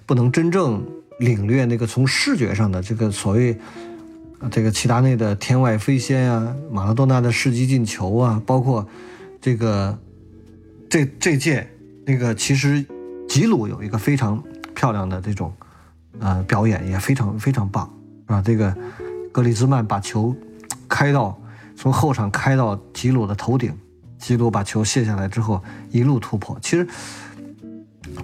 不能真正领略那个从视觉上的这个所谓。这个齐达内的天外飞仙啊，马拉多纳的世纪进球啊，包括这个这这届那个其实吉鲁有一个非常漂亮的这种呃表演，也非常非常棒，是吧？这个格里兹曼把球开到从后场开到吉鲁的头顶，吉鲁把球卸下来之后一路突破。其实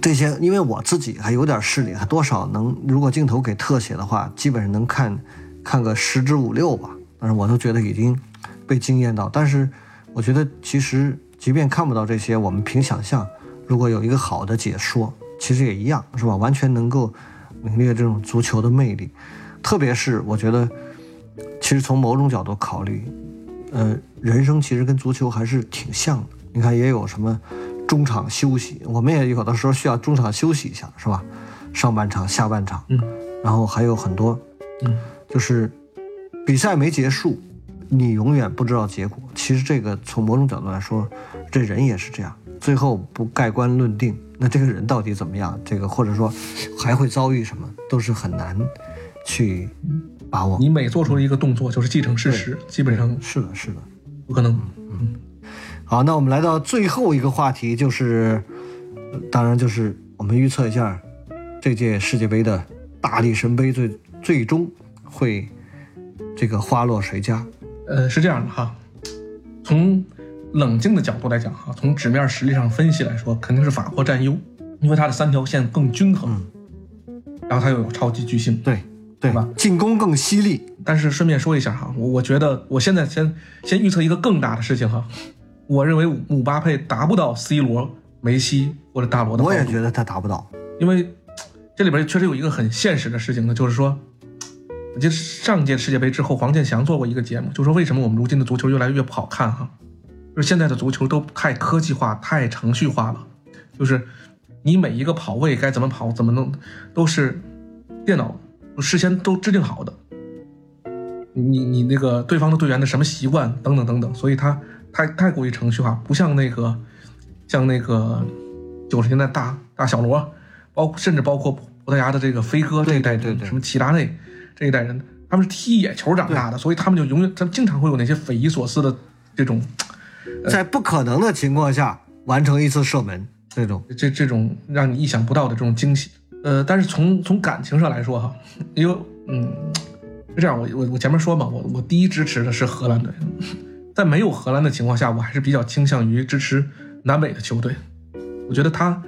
这些，因为我自己还有点视力，还多少能，如果镜头给特写的话，基本上能看。看个十之五六吧，但是我都觉得已经被惊艳到。但是我觉得其实即便看不到这些，我们凭想象，如果有一个好的解说，其实也一样，是吧？完全能够领略这种足球的魅力。特别是我觉得，其实从某种角度考虑，呃，人生其实跟足球还是挺像的。你看，也有什么中场休息，我们也有的时候需要中场休息一下，是吧？上半场、下半场，嗯，然后还有很多，嗯。就是比赛没结束，你永远不知道结果。其实这个从某种角度来说，这人也是这样。最后不盖棺论定，那这个人到底怎么样？这个或者说还会遭遇什么，都是很难去把握。你每做出一个动作，就是继承事实，基本上是的，是的，不可能。嗯，好，那我们来到最后一个话题，就是当然就是我们预测一下这届世界杯的大力神杯最最终。会，这个花落谁家？呃，是这样的哈，从冷静的角度来讲哈，从纸面实力上分析来说，肯定是法国占优，因为它的三条线更均衡，然后它又有超级巨星，对对吧？进攻更犀利。但是顺便说一下哈，我我觉得我现在先先预测一个更大的事情哈，我认为姆巴佩达不到 C 罗、梅西或者大罗的。我也觉得他达不到，因为这里边确实有一个很现实的事情呢，就是说。我记得上届世界杯之后，黄健翔做过一个节目，就说为什么我们如今的足球越来越不好看哈，就是现在的足球都太科技化、太程序化了，就是你每一个跑位该怎么跑、怎么弄，都是电脑事先都制定好的。你你那个对方的队员的什么习惯等等等等，所以他太太过于程序化，不像那个像那个九十年代大大小罗，包甚至包括葡萄牙的这个飞哥这一代人，什么齐达内。这一代人，他们是踢野球长大的，所以他们就永远，他们经常会有那些匪夷所思的这种，在不可能的情况下完成一次射门，这种这这种让你意想不到的这种惊喜。呃，但是从从感情上来说哈，因为嗯，是这样，我我我前面说嘛，我我第一支持的是荷兰队，在没有荷兰的情况下，我还是比较倾向于支持南美的球队。我觉得他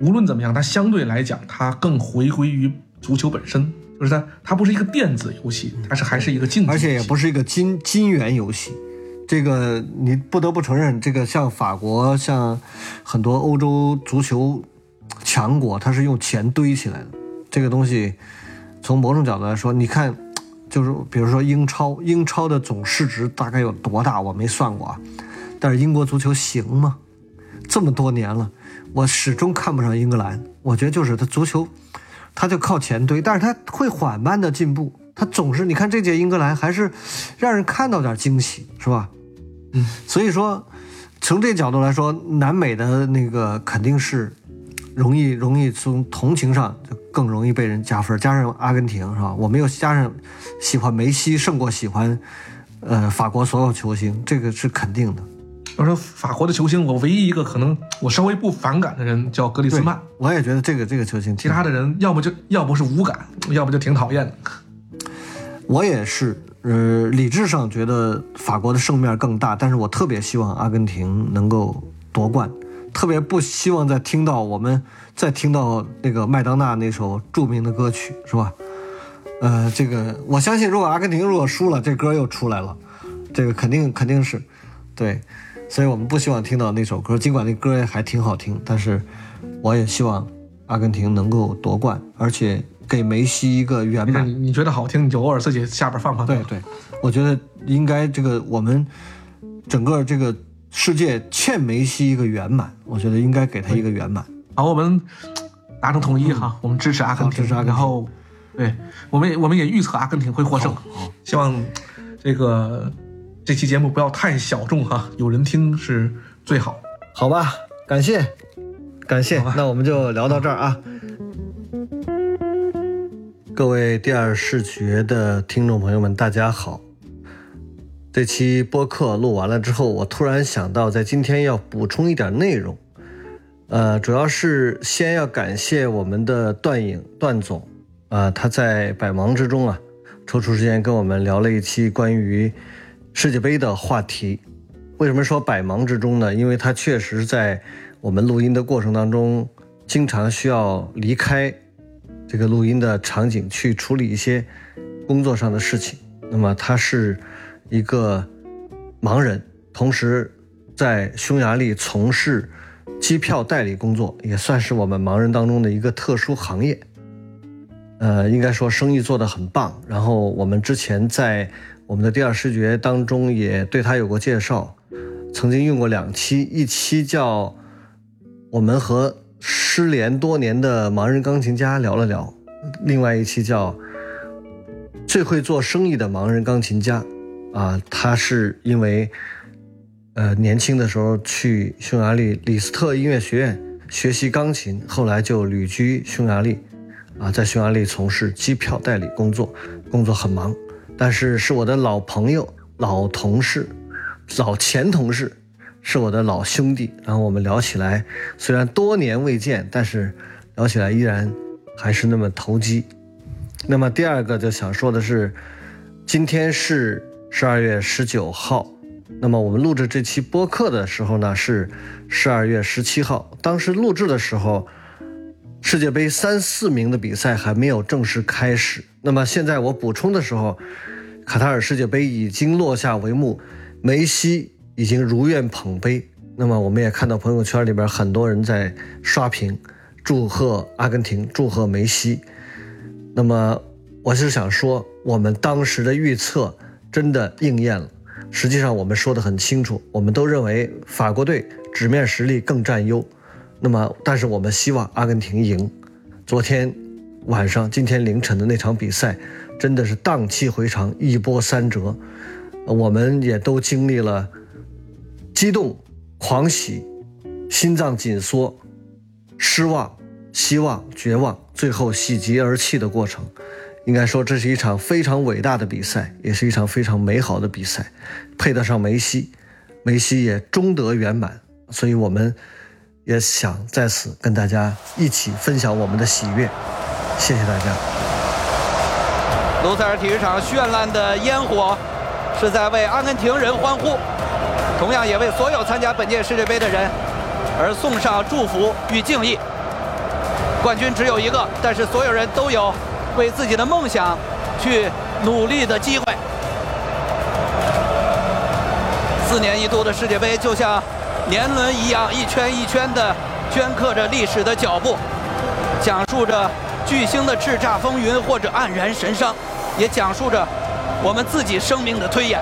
无论怎么样，他相对来讲，他更回归于足球本身。就是它，它不是一个电子游戏，它是还是一个竞技，而且也不是一个金金元游戏。这个你不得不承认，这个像法国，像很多欧洲足球强国，它是用钱堆起来的。这个东西，从某种角度来说，你看，就是比如说英超，英超的总市值大概有多大？我没算过啊。但是英国足球行吗？这么多年了，我始终看不上英格兰。我觉得就是它足球。他就靠钱堆，但是他会缓慢的进步。他总是，你看这届英格兰还是让人看到点惊喜，是吧？嗯，所以说从这角度来说，南美的那个肯定是容易容易从同情上就更容易被人加分。加上阿根廷是吧？我们又加上喜欢梅西胜过喜欢呃法国所有球星，这个是肯定的。我说法国的球星，我唯一一个可能我稍微不反感的人叫格里兹曼。我也觉得这个这个球星，其他的人要么就要不是无感，要不就挺讨厌的。我也是，呃，理智上觉得法国的胜面更大，但是我特别希望阿根廷能够夺冠，特别不希望再听到我们再听到那个麦当娜那首著名的歌曲，是吧？呃，这个我相信，如果阿根廷如果输了，这歌又出来了，这个肯定肯定是，对。所以我们不希望听到那首歌，尽管那歌还挺好听，但是我也希望阿根廷能够夺冠，而且给梅西一个圆满你。你觉得好听，你就偶尔自己下边放放。对对，我觉得应该这个我们整个这个世界欠梅西一个圆满，我觉得应该给他一个圆满。好，我们达成统一哈，我们支持阿根廷，好支持阿根廷然后，对，我们也我们也预测阿根廷会获胜。希望这个这期节目不要太小众哈，有人听是最好。好吧，感谢，感谢，那我们就聊到这儿啊。各位第二视觉的听众朋友们，大家好。这期播客录完了之后，我突然想到，在今天要补充一点内容。呃，主要是先要感谢我们的段颖段总，啊、他在百忙之中啊，抽出时间跟我们聊了一期关于世界杯的话题。为什么说百忙之中呢？因为他确实在我们录音的过程当中，经常需要离开这个录音的场景去处理一些工作上的事情。那么他是一个盲人，同时在匈牙利从事机票代理工作，也算是我们盲人当中的一个特殊行业。呃，应该说生意做得很棒。然后我们之前在我们的第二视觉当中也对他有过介绍，曾经用过两期，一期叫我们和失联多年的盲人钢琴家聊了聊，另外一期叫最会做生意的盲人钢琴家，啊，他是因为呃年轻的时候去匈牙利李斯特音乐学院学习钢琴，后来就旅居匈牙利，啊，在匈牙利从事机票代理工作，工作很忙，但是是我的老朋友、老同事、老前同事，是我的老兄弟。然后我们聊起来，虽然多年未见，但是聊起来依然还是那么投机。那么第二个就想说的是，今天是十二月十九号，那么我们录制这期播客的时候呢是十二月十七号。当时录制的时候，世界杯三四名的比赛还没有正式开始。那么现在我补充的时候，卡塔尔世界杯已经落下帷幕，梅西已经如愿捧杯。那么我们也看到朋友圈里边很多人在刷屏，祝贺阿根廷，祝贺梅西。那么我是想说，我们当时的预测真的应验了。实际上我们说得很清楚，我们都认为法国队纸面实力更占优。那么，但是我们希望阿根廷赢。昨天晚上、今天凌晨的那场比赛，真的是荡气回肠，一波三折。我们也都经历了激动、狂喜、心脏紧缩、失望、希望、绝望，最后喜极而泣的过程。应该说，这是一场非常伟大的比赛，也是一场非常美好的比赛，配得上梅西，梅西也终得圆满。所以，我们也想在此跟大家一起分享我们的喜悦。谢谢大家。卢塞尔体育场绚烂的烟火，是在为阿根廷人欢呼，同样也为所有参加本届世界杯的人而送上祝福与敬意。冠军只有一个，但是所有人都有为自己的梦想去努力的机会。四年一度的世界杯就像年轮一样，一圈一圈的镌刻着历史的脚步，讲述着巨星的叱咤风云或者黯然神伤，也讲述着我们自己生命的推演。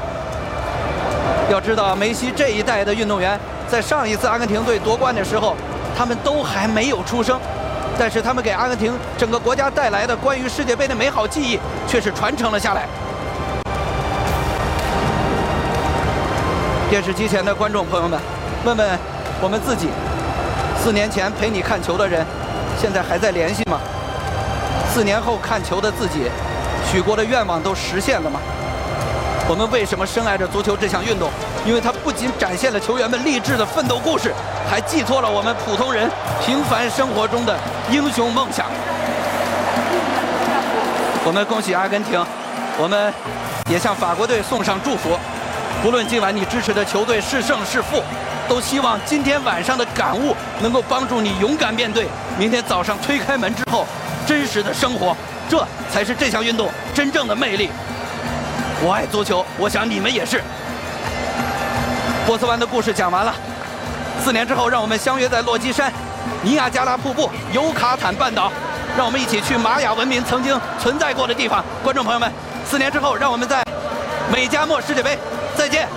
要知道，梅西这一代的运动员，在上一次阿根廷队夺冠的时候，他们都还没有出生，但是他们给阿根廷整个国家带来的关于世界杯的美好记忆，却是传承了下来。电视机前的观众朋友们，问问我们自己，四年前陪你看球的人，现在还在联系吗？四年后看球的自己，许过的愿望都实现了吗？我们为什么深爱着足球这项运动？因为它不仅展现了球员们励志的奋斗故事，还寄托了我们普通人平凡生活中的英雄梦想。我们恭喜阿根廷，我们也向法国队送上祝福。不论今晚你支持的球队是胜是负，都希望今天晚上的感悟能够帮助你勇敢面对明天早上推开门之后真实的生活。这才是这项运动真正的魅力。我爱足球，我想你们也是。波斯湾的故事讲完了，四年之后，让我们相约在落基山，尼亚加拉瀑布、尤卡坦半岛，让我们一起去玛雅文明曾经存在过的地方。观众朋友们，四年之后，让我们在美加墨世界杯再见。